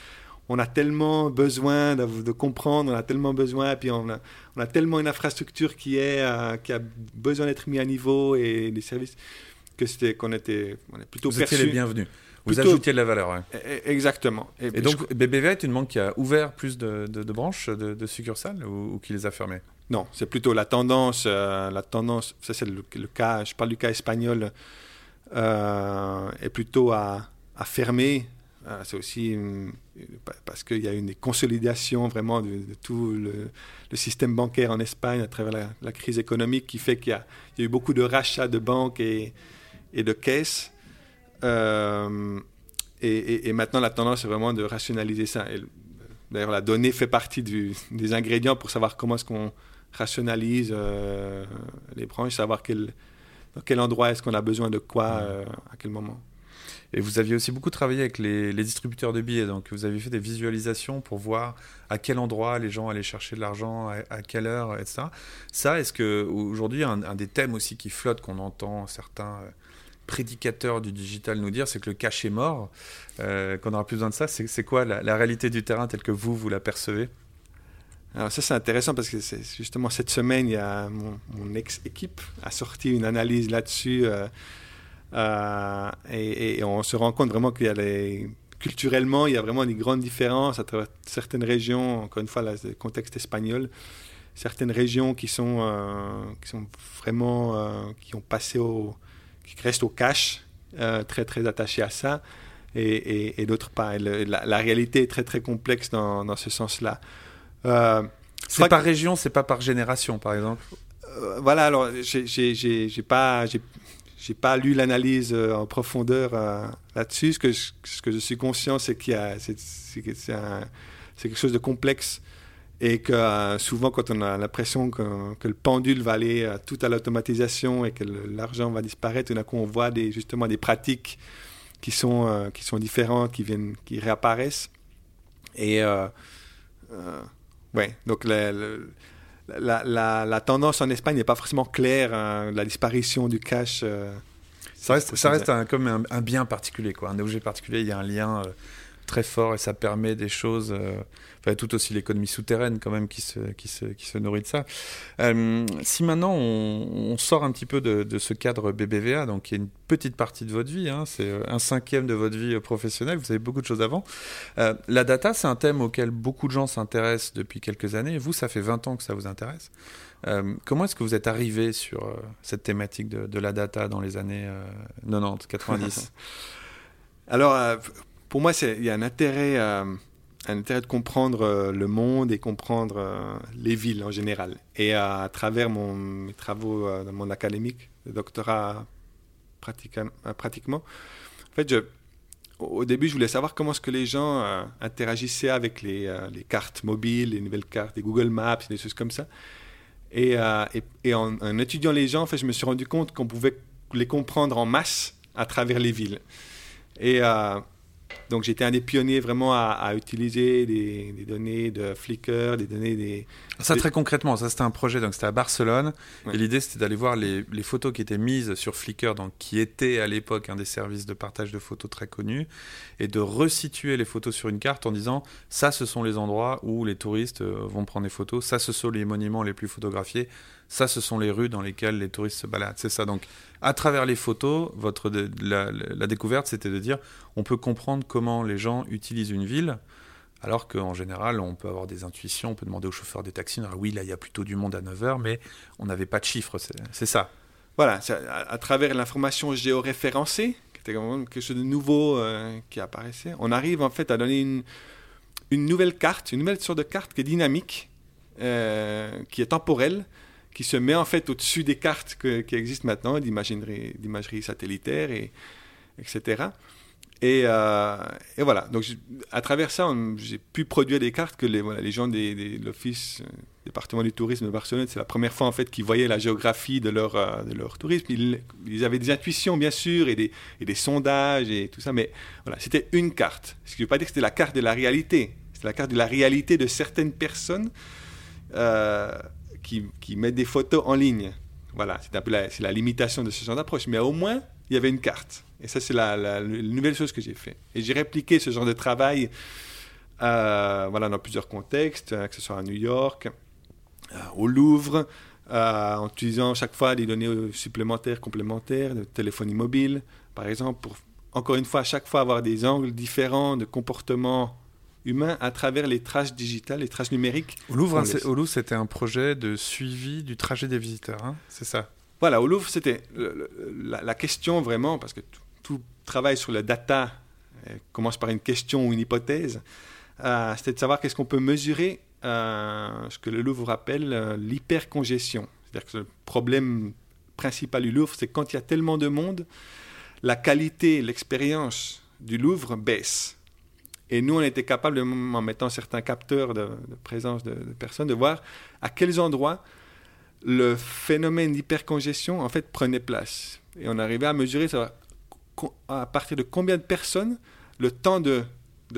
on a tellement besoin de, de, comprendre, on a tellement besoin, puis on a, on a tellement une infrastructure qui est euh, qui a besoin d'être mis à niveau et des services que c'était qu'on était on est plutôt Vous étiez les bienvenus. Vous ajoutiez de la valeur. E, e, exactement. Et, donc BBV est une banque qui a ouvert plus de, de, branches, de, succursales, ou, ou qui les a fermées? Non, c'est plutôt la tendance. Euh, la tendance, ça c'est le, cas, je parle du cas espagnol, euh, est plutôt à, fermer. Euh, c'est aussi parce qu'il y a une consolidation vraiment de, tout le, système bancaire en Espagne à travers la, crise économique qui fait qu'il y, a eu beaucoup de rachats de banques et, de caisses. Et, maintenant, la tendance est vraiment de rationaliser ça. D'ailleurs, la donnée fait partie des ingrédients pour savoir comment est-ce qu'on rationalise euh, les branches, savoir quel, dans quel endroit est-ce qu'on a besoin de quoi, euh, à quel moment. Et vous aviez aussi beaucoup travaillé avec les, distributeurs de billets, donc vous avez fait des visualisations pour voir à quel endroit les gens allaient chercher de l'argent, à, quelle heure, etc. Ça, est-ce que aujourd'hui un, des thèmes aussi qui flotte, qu'on entend certains euh, prédicateurs du digital nous dire, c'est que le cash est mort, qu'on n'aura plus besoin de ça. C'est quoi la, la, réalité du terrain telle que vous, vous la percevez? Alors ça c'est intéressant parce que justement cette semaine, il y a mon, ex-équipe a sorti une analyse là-dessus euh, euh, et, on se rend compte vraiment qu'il y a les, culturellement, il y a vraiment des grandes différences à travers certaines régions, encore une fois, le contexte espagnol, certaines régions qui sont, euh, qui sont vraiment, qui ont passé au, qui restent au cash, très très attachées à ça, et, d'autres pas. la, réalité est très très complexe dans ce sens-là. Euh, c'est par région, c'est pas par génération, par exemple. Euh, voilà, alors j'ai pas j'ai pas lu l'analyse euh, en profondeur là-dessus. Ce que, je, ce que je suis conscient, c'est qu'il y a c'est quelque chose de complexe et que souvent quand on a l'impression que, que, le pendule va aller tout à l'automatisation et que l'argent va disparaître, tout d'un coup on voit des, justement des pratiques qui sont, qui sont différentes, qui, viennent, qui réapparaissent. Et oui, donc la, la, tendance en Espagne n'est pas forcément claire, hein, la disparition du cash. Euh, ça reste, ça reste un, comme un, bien particulier, quoi, un objet particulier, il y a un lien euh, très fort et ça permet des choses. Euh, tout aussi l'économie souterraine quand même qui se, qui se, qui se nourrit de ça. Euh, si maintenant on, sort un petit peu de, ce cadre BBVA, donc qui est une petite partie de votre vie, hein, c'est euh, un cinquième de votre vie professionnelle, vous avez beaucoup de choses avant. Euh, la data, c'est un thème auquel beaucoup de gens s'intéressent depuis quelques années. Vous, ça fait 20 ans que ça vous intéresse. comment est-ce que vous êtes arrivé sur cette thématique de, de, la data dans les années 90, 90 Alors, pour moi, il y a un intérêt un intérêt de comprendre le monde et comprendre les villes en général. Et à travers mon, mes travaux dans mon académique, le doctorat pratiquement, en fait, au début, je voulais savoir comment est-ce que les gens interagissaient avec les, les, cartes mobiles, les nouvelles cartes, des Google Maps, des choses comme ça. Et, en, en, étudiant les gens, en fait, je me suis rendu compte qu'on pouvait les comprendre en masse à travers les villes. Et euh, donc j'étais un des pionniers vraiment à, utiliser des, données de Flickr, des données des... Ça très concrètement, ça c'était un projet, donc c'était à Barcelone, et l'idée c'était d'aller voir les, photos qui étaient mises sur Flickr, donc qui était à l'époque un des services de partage de photos très connus, et de resituer les photos sur une carte en disant ça ce sont les endroits où les touristes euh, vont prendre des photos, ça ce sont les monuments les plus photographiés, ça, ce sont les rues dans lesquelles les touristes se baladent. C'est ça. Donc, à travers les photos, votre, la, découverte, c'était de dire on peut comprendre comment les gens utilisent une ville. Alors qu'en général, on peut avoir des intuitions, on peut demander au chauffeur des taxis, oui, là, il y a plutôt du monde à 9h, mais on n'avait pas de chiffres, c'est ça. Voilà, à, travers l'information géoréférencée, qui était quelque chose de nouveau euh, qui apparaissait, on arrive en fait à donner une, une nouvelle carte, une nouvelle sorte de carte qui est dynamique, euh, qui est temporelle, qui se met en fait au-dessus des cartes qui existent maintenant, d'imagerie satellitaire, et, etc. Euh, et, voilà, donc à travers ça, j'ai pu produire des cartes que les, gens de l'Office euh, département du tourisme de Barcelone, c'est la première fois en fait qu'ils voyaient la géographie de leur, euh, de leur tourisme. Ils, avaient des intuitions bien sûr et des, et des sondages et tout ça, mais voilà, c'était une carte. Ce qui ne veut pas dire que c'était la carte de la réalité. C'est la carte de la réalité de certaines personnes qui, qui mettent des photos en ligne. Voilà, c'est un peu la, la limitation de ce genre d'approche. Mais au moins, il y avait une carte. Et ça, c'est la, nouvelle chose que j'ai fait. Et j'ai répliqué ce genre de travail euh, voilà, dans plusieurs contextes, euh, que ce soit à New York, euh, au Louvre, en utilisant chaque fois des données supplémentaires, complémentaires, de téléphonie mobile, par exemple, pour encore une fois, à chaque fois avoir des angles différents de comportement humain à travers les traces digitales, les traces numériques. Au Louvre, c'était un projet de suivi du trajet des visiteurs, hein c'est ça? Voilà, au Louvre, c'était la, question vraiment, parce que tout, travail sur la data euh, commence par une question ou une hypothèse, euh, c'était de savoir qu'est-ce qu'on peut mesurer, euh, ce que le Louvre appelle l'hypercongestion. C'est-à-dire que le problème principal du Louvre, c'est quand il y a tellement de monde, la qualité, l'expérience du Louvre baisse. Et nous, on était capable, en mettant certains capteurs de, présence de, personnes, de voir à quels endroits le phénomène d'hypercongestion, en fait, prenait place. Et on arrivait à mesurer à partir de combien de personnes le temps de,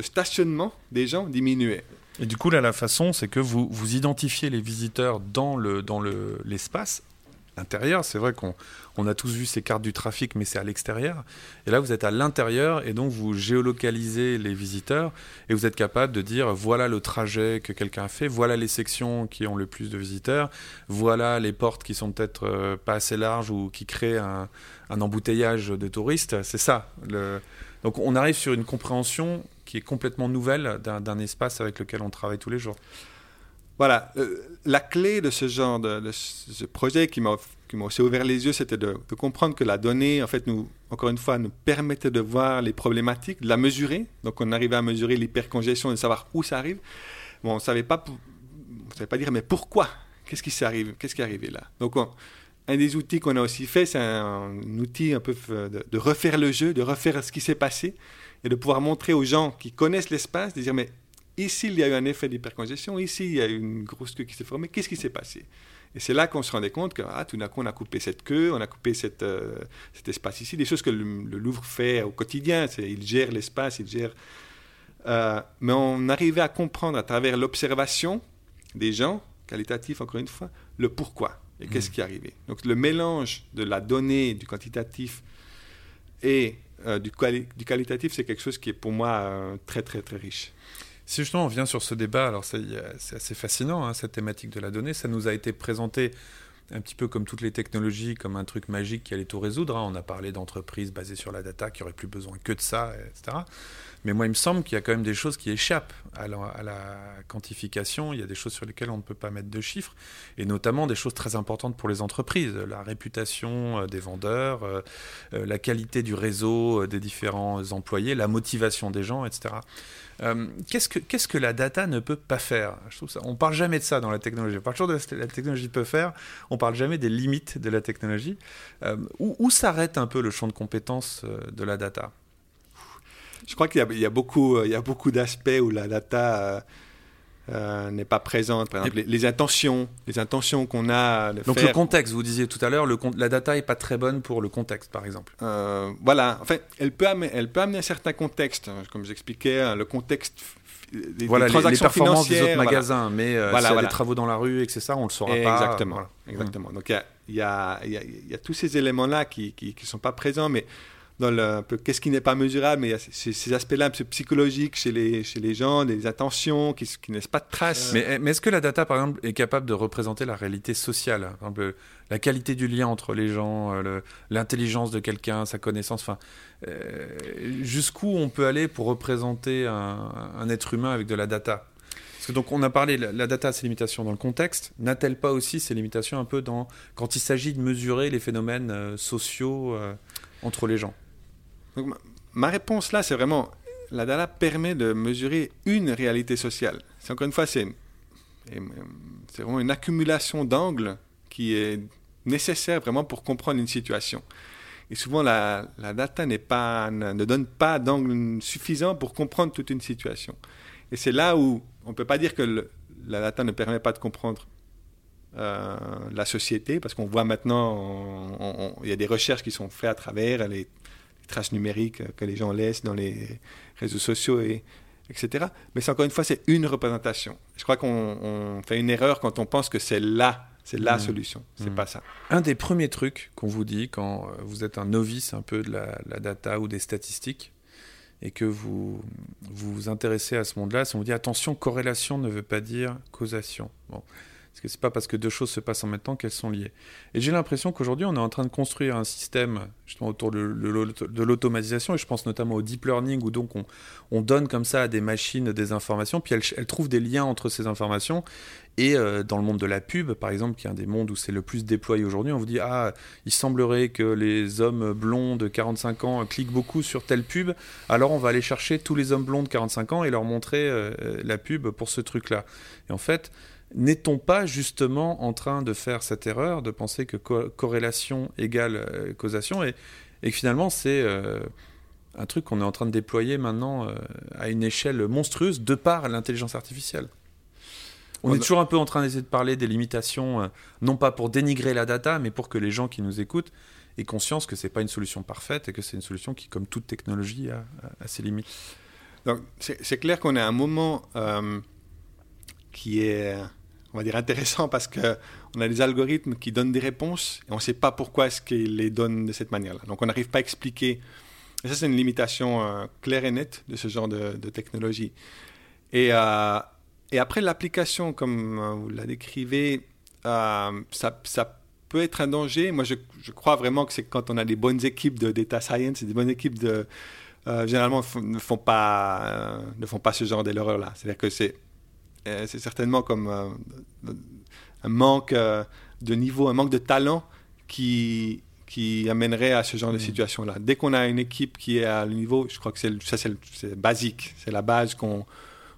stationnement des gens diminuait. Et du coup, la façon, c'est que vous, identifiez les visiteurs dans l'espace C'est vrai qu'on on a tous vu ces cartes du trafic, mais c'est à l'extérieur. Et là, vous êtes à l'intérieur et donc vous géolocalisez les visiteurs et vous êtes capable de dire voilà le trajet que quelqu'un a fait, voilà les sections qui ont le plus de visiteurs, voilà les portes qui sont peut-être euh, pas assez larges ou qui créent un, embouteillage de touristes. C'est ça. Donc on arrive sur une compréhension qui est complètement nouvelle d'un espace avec lequel on travaille tous les jours. Voilà, euh, la clé de ce genre de, ce projet qui m'a aussi ouvert les yeux, c'était de, comprendre que la donnée, en fait, nous, encore une fois, nous permettait de voir les problématiques, de la mesurer. Donc, on arrivait à mesurer l'hypercongestion et de savoir où ça arrive. Bon, on ne savait pas, on savait pas dire, mais pourquoi? Qu'est-ce qui s'est arrivé Qu'est-ce qui est arrivé là? Donc, un des outils qu'on a aussi fait, c'est un, outil un peu de, de, refaire le jeu, de refaire ce qui s'est passé et de pouvoir montrer aux gens qui connaissent l'espace, de dire, mais Ici, il y a eu un effet d'hypercongestion. Ici, il y a eu une grosse queue qui s'est formée. Qu'est-ce qui s'est passé? Et c'est là qu'on se rendait compte que ah, tout d'un coup, on a coupé cette queue, on a coupé cette, euh, cet espace ici. Des choses que le, Louvre fait au quotidien. Il gère l'espace, il gère. Euh, mais on arrivait à comprendre à travers l'observation des gens, qualitatif encore une fois, le pourquoi et qu'est-ce mmh. qui est arrivé. Donc le mélange de la donnée, du quantitatif et euh, du, du, qualitatif, c'est quelque chose qui est pour moi très très très riche. Si justement on vient sur ce débat, alors c'est assez fascinant, hein, cette thématique de la donnée, ça nous a été présenté un petit peu comme toutes les technologies, comme un truc magique qui allait tout résoudre. Hein. On a parlé d'entreprises basées sur la data qui n'auraient plus besoin que de ça, etc. Mais moi, il me semble qu'il y a quand même des choses qui échappent à la, quantification. Il y a des choses sur lesquelles on ne peut pas mettre de chiffres, et notamment des choses très importantes pour les entreprises. La réputation euh, des vendeurs, euh, euh, la qualité du réseau des différents employés, la motivation des gens, etc. qu'est-ce, que, la data ne peut pas faire? Je trouve ça, On parle jamais de ça dans la technologie. On parle toujours de ce que la technologie peut faire, on parle jamais des limites de la technologie. où, où s'arrête un peu le champ de compétences de la data? Je crois qu'il y, a beaucoup, il y a beaucoup d'aspects où la data euh, euh, n'est pas présente. Par exemple, les, intentions, les intentions qu'on a. Donc le contexte, vous disiez tout à l'heure, la data n'est pas très bonne pour le contexte, par exemple. Euh, voilà. En fait, elle peut amener, elle peut amener un certain contexte, comme j'expliquais, le contexte les, voilà, transactions les performances des autres magasins, mais euh, voilà, s'il y a des travaux dans la rue et que c'est ça, on le saura pas. Exactement. exactement. Donc il y a, y, a, y a, tous ces éléments-là qui ne sont pas présents, mais qu'est-ce qui n'est pas mesurable, mais il y a ces, aspects-là psychologiques chez les, chez les gens, des attentions qui, qui ne laissent pas de traces. Mais, mais est-ce que la data, par exemple, est capable de représenter la réalité sociale? Par exemple, la qualité du lien entre les gens, euh, l'intelligence de quelqu'un, sa connaissance, enfin, euh, jusqu'où on peut aller pour représenter un, être humain avec de la data? Parce que donc on a parlé, la, la data a ses limitations dans le contexte. N'a-t-elle pas aussi ses limitations un peu dans quand il s'agit de mesurer les phénomènes euh, sociaux entre les gens? Ma réponse là, c'est vraiment la data permet de mesurer une réalité sociale. C'est encore une fois, c'est c'est vraiment une accumulation d'angles qui est nécessaire vraiment pour comprendre une situation. Et souvent, la, la data pas, ne donne pas d'angle suffisant pour comprendre toute une situation. Et c'est là où on ne peut pas dire que la data ne permet pas de comprendre euh, la société, parce qu'on voit maintenant, il y a des recherches qui sont faites à travers les traces numériques que les gens laissent dans les réseaux sociaux, et, etc. Mais c'est encore une fois, c'est une représentation. Je crois qu'on fait une erreur quand on pense que c'est là, c'est la mmh. solution. C'est mmh. pas ça. Un des premiers trucs qu'on vous dit quand euh, vous êtes un novice un peu de la, data ou des statistiques, et que vous vous, intéressez à ce monde-là, c'est on vous dit attention, corrélation ne veut pas dire causation. Bon. Parce que c'est pas parce que deux choses se passent en même temps qu'elles sont liées. Et j'ai l'impression qu'aujourd'hui, on est en train de construire un système justement autour de, l'automatisation, et je pense notamment au deep learning, où donc on, donne comme ça à des machines des informations, puis elles, trouvent des liens entre ces informations. Et euh, dans le monde de la pub, par exemple, qui est un des mondes où c'est le plus déployé aujourd'hui, on vous dit Ah, il semblerait que les hommes blonds de 45 ans cliquent beaucoup sur telle pub, alors on va aller chercher tous les hommes blonds de 45 ans et leur montrer euh, la pub pour ce truc-là. Et en fait, n'est-on pas justement en train de faire cette erreur de penser que corrélation égale euh, causation et, que finalement c'est euh, un truc qu'on est en train de déployer maintenant euh, à une échelle monstrueuse de par l'intelligence artificielle? On est toujours un peu en train d'essayer de parler des limitations, non pas pour dénigrer la data, mais pour que les gens qui nous écoutent aient conscience que ce n'est pas une solution parfaite et que c'est une solution qui, comme toute technologie, a, ses limites. Donc c'est clair qu'on est à un moment qui est on va dire, intéressant parce qu'on a des algorithmes qui donnent des réponses et on ne sait pas pourquoi est-ce qu'ils les donnent de cette manière-là. Donc on n'arrive pas à expliquer. Et ça, c'est une limitation euh, claire et nette de ce genre de, technologie. Et, euh, et après, l'application, comme euh, vous la décrivez, ça, ça, peut être un danger. Moi, je, je crois vraiment que c'est quand on a des bonnes équipes de data science et des bonnes équipes de... généralement, ne font, pas, ne font pas ce genre d'erreur-là. C'est-à-dire que c'est c'est certainement comme euh, un manque euh, de niveau, un manque de talent qui, qui amènerait à ce genre de mm. situation-là. Dès qu'on a une équipe qui est à le niveau, je crois que c'est, ça c'est, basique, c'est la base qu'on,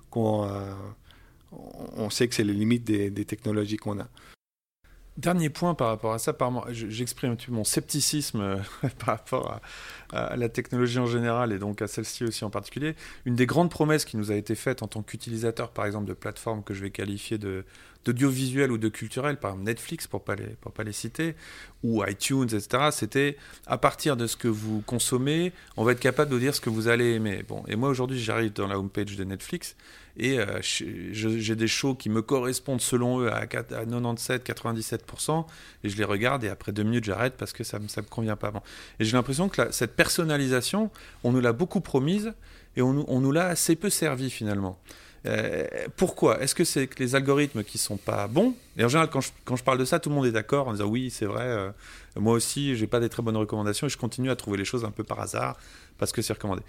qu'on on sait que c'est les limites des, des technologies qu'on a. Dernier point par rapport à ça, j'exprime un peu mon scepticisme euh, par rapport à, la technologie en général et donc à celle-ci aussi en particulier. Une des grandes promesses qui nous a été faite en tant qu'utilisateur, par exemple, de plateformes que je vais qualifier de d'audiovisuel ou de culturel, par exemple Netflix pour pas pas les citer, ou iTunes, etc. C'était à partir de ce que vous consommez, on va être capable de dire ce que vous allez aimer. Bon, et moi aujourd'hui j'arrive dans la homepage de Netflix et euh, j'ai des shows qui me correspondent selon eux à, 97-97%, et je les regarde, et après deux minutes, j'arrête parce que ça ne me, convient pas. Bon. Et j'ai l'impression que cette personnalisation, on nous l'a beaucoup promise, et on, on nous l'a assez peu servi finalement. Euh, pourquoi? Est-ce que c'est les algorithmes qui sont pas bons? Et en général, quand je, quand je, parle de ça, tout le monde est d'accord en disant oui, c'est vrai. Euh, moi aussi, j'ai pas des très bonnes recommandations et je continue à trouver les choses un peu par hasard parce que c'est recommandé.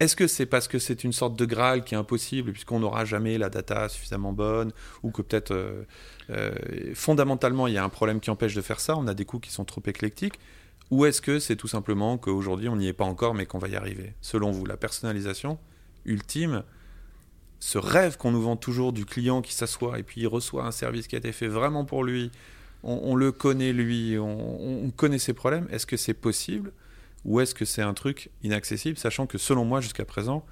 Est-ce que c'est parce que c'est une sorte de Graal qui est impossible puisqu'on n'aura jamais la data suffisamment bonne ou que peut-être euh, euh, fondamentalement il y a un problème qui empêche de faire ça, on a des coûts qui sont trop éclectiques ou est-ce que c'est tout simplement qu'aujourd'hui on n'y est pas encore mais qu'on va y arriver? Selon vous, la personnalisation ultime, ce rêve qu'on nous vend toujours du client qui s'assoit et puis il reçoit un service qui a été fait vraiment pour lui, on, le connaît lui, on, on connaît ses problèmes, est-ce que c'est possible ou est-ce que c'est un truc inaccessible, sachant que selon moi, jusqu'à présent,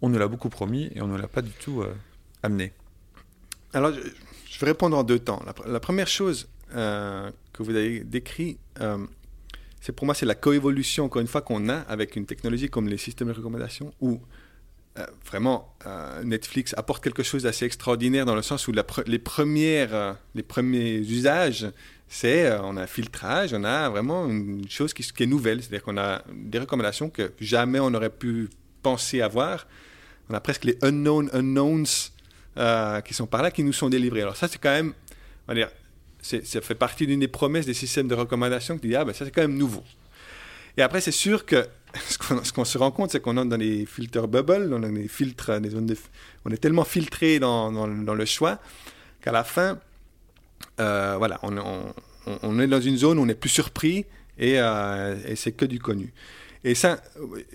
on nous l'a beaucoup promis et on ne l'a pas du tout euh, amené Alors, je, vais répondre en deux temps. La, première chose euh, que vous avez décrit, euh, c'est pour moi, c'est la coévolution, encore une fois, qu'on a avec une technologie comme les systèmes de recommandation, où vraiment Netflix apporte quelque chose d'assez extraordinaire dans le sens où les, premières, les premiers usages c'est euh, on a un filtrage, on a vraiment une chose qui, est nouvelle, c'est-à-dire qu'on a des recommandations que jamais on aurait pu penser avoir. On a presque les unknown unknowns euh, qui sont par là, qui nous sont délivrés. Alors ça, c'est quand même, on va dire, ça fait partie d'une des promesses des systèmes de recommandation qui dit, ah ben ça c'est quand même nouveau. Et après, c'est sûr que ce qu'on se rend compte, c'est qu'on est dans les filtres bubble, dans filtres, des zones on est tellement filtré dans le choix qu'à la fin, euh, voilà, on, est dans une zone où on est plus surpris euh, et, c'est que du connu. Et ça,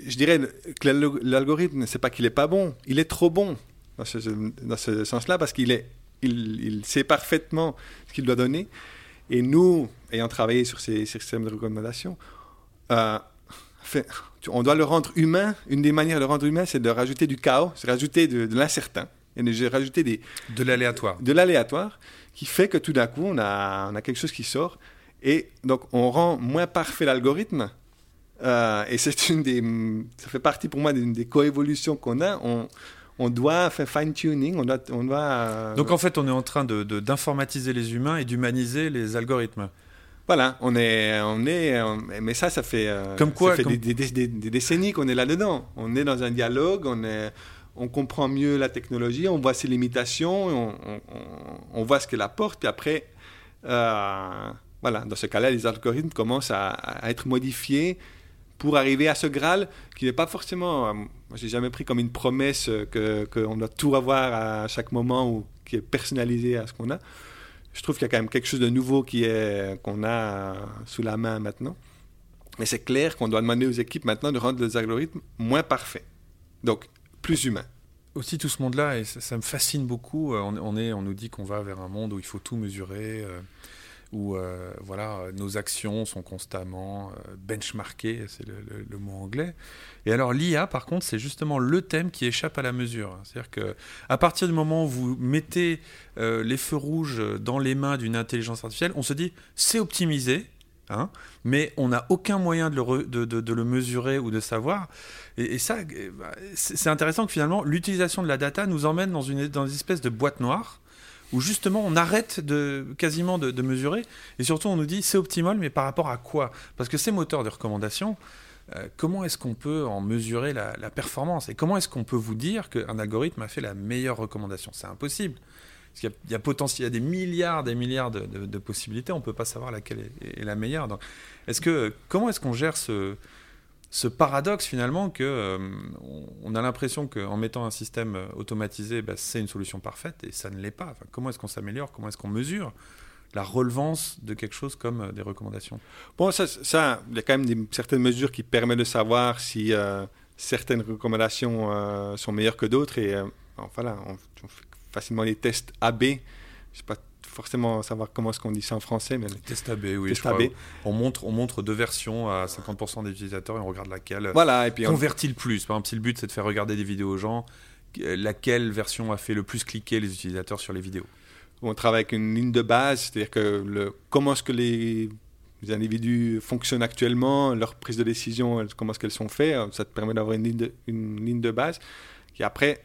je dirais que l'algorithme, c'est pas qu'il est pas bon, il est trop bon dans ce, sens-là parce qu'il est, il, sait parfaitement ce qu'il doit donner. Et nous, ayant travaillé sur ces, systèmes de recommandation, euh, on doit le rendre humain. Une des manières de le rendre humain, c'est de rajouter du chaos, c'est rajouter de, de l'incertain et de rajouter des de l'aléatoire. De l'aléatoire qui fait que tout d'un coup, on a, on a quelque chose qui sort. Et donc, on rend moins parfait l'algorithme. Euh, et c'est une des, ça fait partie pour moi d'une des coévolutions qu'on a. On, on doit faire fine-tuning, on doit... On doit euh, Donc en fait, on est en train d'informatiser de, d'informatiser les humains et d'humaniser les algorithmes. Voilà, on est, on est, mais ça, ça fait, euh, comme quoi, ça fait Des, des, des, décennies qu'on est là-dedans. On est dans un dialogue, on est, on comprend mieux la technologie, on voit ses limitations, on, voit ce qu'elle apporte, puis après, euh, voilà, dans ce cas-là, les algorithmes commencent à, être modifiés pour arriver à ce Graal qui n'est pas forcément, euh, moi j'ai jamais pris comme une promesse qu'on doit tout avoir à chaque moment ou qui est personnalisé à ce qu'on a. Je trouve qu'il y a quand même quelque chose de nouveau qui est qu'on a sous la main maintenant. Mais c'est clair qu'on doit demander aux équipes maintenant de rendre les algorithmes moins parfaits. Donc, plus humain. Aussi tout ce monde-là, et ça, me fascine beaucoup, euh, on, est, on nous dit qu'on va vers un monde où il faut tout mesurer, euh, où euh, voilà, nos actions sont constamment benchmarkées, c'est le, mot anglais. Et alors l'IA, par contre, c'est justement le thème qui échappe à la mesure. C'est-à-dire que à partir du moment où vous mettez les feux rouges dans les mains d'une intelligence artificielle, on se dit c'est optimisé, Hein, mais on n'a aucun moyen de le, mesurer ou de savoir. Et, ça, bah, c'est intéressant que finalement, l'utilisation de la data nous emmène dans une, espèce de boîte noire où justement on arrête quasiment de, mesurer et surtout on nous dit c'est optimal, mais par rapport à quoi? Parce que ces moteurs de recommandation, euh, comment est-ce qu'on peut en mesurer la performance? Et comment est-ce qu'on peut vous dire qu'un algorithme a fait la meilleure recommandation? C'est impossible. Parce y, a, potentiel, il y a des milliards, des milliards de, possibilités. On ne peut pas savoir laquelle est, la meilleure. Donc, est-ce que comment est-ce qu'on gère ce, ce paradoxe finalement que euh, on a l'impression qu'en mettant un système automatisé, bah, c'est une solution parfaite et ça ne l'est pas. comment est-ce qu'on s'améliore? Comment est-ce qu'on mesure la relevance de quelque chose comme euh, des recommandations? Bon, ça, il y a quand même certaines mesures qui permettent de savoir si euh, certaines recommandations sont meilleures que d'autres et on, fait facilement les tests AB. Je ne sais pas forcément savoir comment est-ce qu'on dit ça en français, mais les tests AB, oui. Tests AB. On montre, on montre deux versions à 50% des utilisateurs et on regarde laquelle voilà, et puis convertit le plus. Par exemple, si le but c'est de faire regarder des vidéos aux gens, laquelle version a fait le plus cliquer les utilisateurs sur les vidéos? On travaille avec une ligne de base, c'est-à-dire que le, comment est-ce que les, individus fonctionnent actuellement, leur prise de décision, comment est-ce qu'elles sont faites, ça te permet d'avoir une, ligne de, une ligne de base. Et après,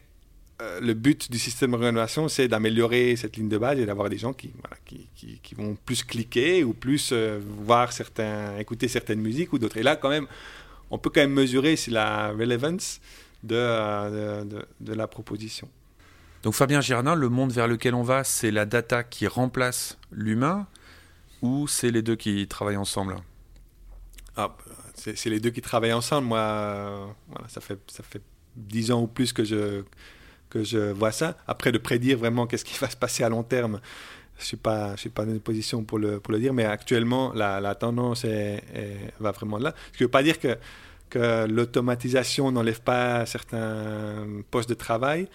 euh, le but du système de rénovation, c'est d'améliorer cette ligne de base et d'avoir des gens qui, qui, qui, vont plus cliquer ou plus euh, voir certains, écouter certaines musiques ou d'autres. Et là, quand même, on peut quand même mesurer si la relevance de, euh, de, de, la proposition. Donc Fabien Girardin, le monde vers lequel on va, c'est la data qui remplace l'humain ou c'est les deux qui travaillent ensemble? Ah, c'est les deux qui travaillent ensemble. Moi, voilà, ça fait ça fait dix ans ou plus que je que je vois ça. Après, de prédire vraiment qu'est-ce qui va se passer à long terme, je suis pas je suis pas dans une position pour le pour le dire. Mais actuellement, la, la tendance va vraiment là. Ce qui veut pas dire que que l'automatisation n'enlève pas certains postes de travail,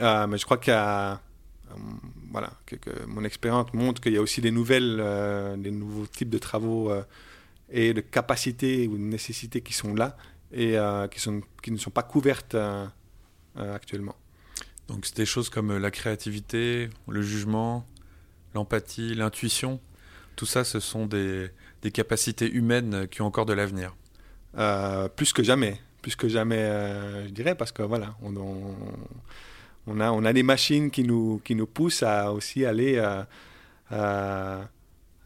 euh, mais je crois qu'il a voilà, que, mon expérience montre qu'il y a aussi des nouvelles, des nouveaux types de travaux et de capacités ou de nécessités qui sont là et euh, qui, sont, qui ne sont pas couvertes euh, euh, actuellement. Donc c'est des choses comme la créativité, le jugement, l'empathie, l'intuition. Tout ça, ce sont des, capacités humaines qui ont encore de l'avenir. plus que jamais, plus que jamais, je dirais, parce que voilà, on, a, des machines qui nous, qui nous poussent à aussi aller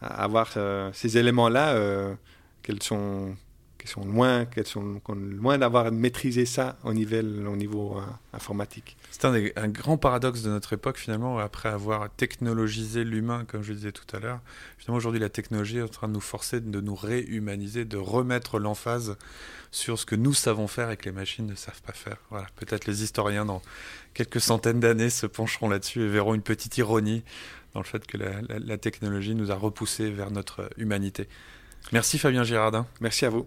avoir ces éléments-là qu'elles sont, qu'elles sont loin, qu'elles sont loin d'avoir maîtrisé ça au niveau, au niveau euh, informatique. C'est un, grand paradoxe de notre époque finalement, après avoir technologisé l'humain, comme je disais tout à l'heure. Finalement, aujourd'hui, la technologie est en train de nous forcer de nous réhumaniser, de remettre l'emphase sur ce que nous savons faire et que les machines ne savent pas faire. Voilà, peut-être les historiens dans quelques centaines d'années se pencheront là-dessus et verront une petite ironie dans le fait que la technologie nous a repoussés vers notre humanité. Merci Fabien Girardin. Merci à vous.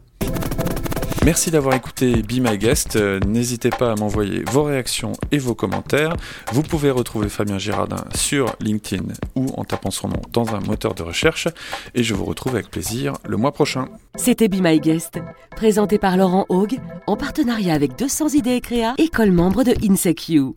Merci d'avoir écouté Be My Guest. Euh, n'hésitez pas à m'envoyer vos réactions et vos commentaires. Vous pouvez retrouver Fabien Girardin sur LinkedIn ou en tapant son nom dans un moteur de recherche. Et je vous retrouve avec plaisir le mois prochain. C'était Be My Guest, présenté par Laurent Haug en partenariat avec 200 idées et créa, école membre de INSECU.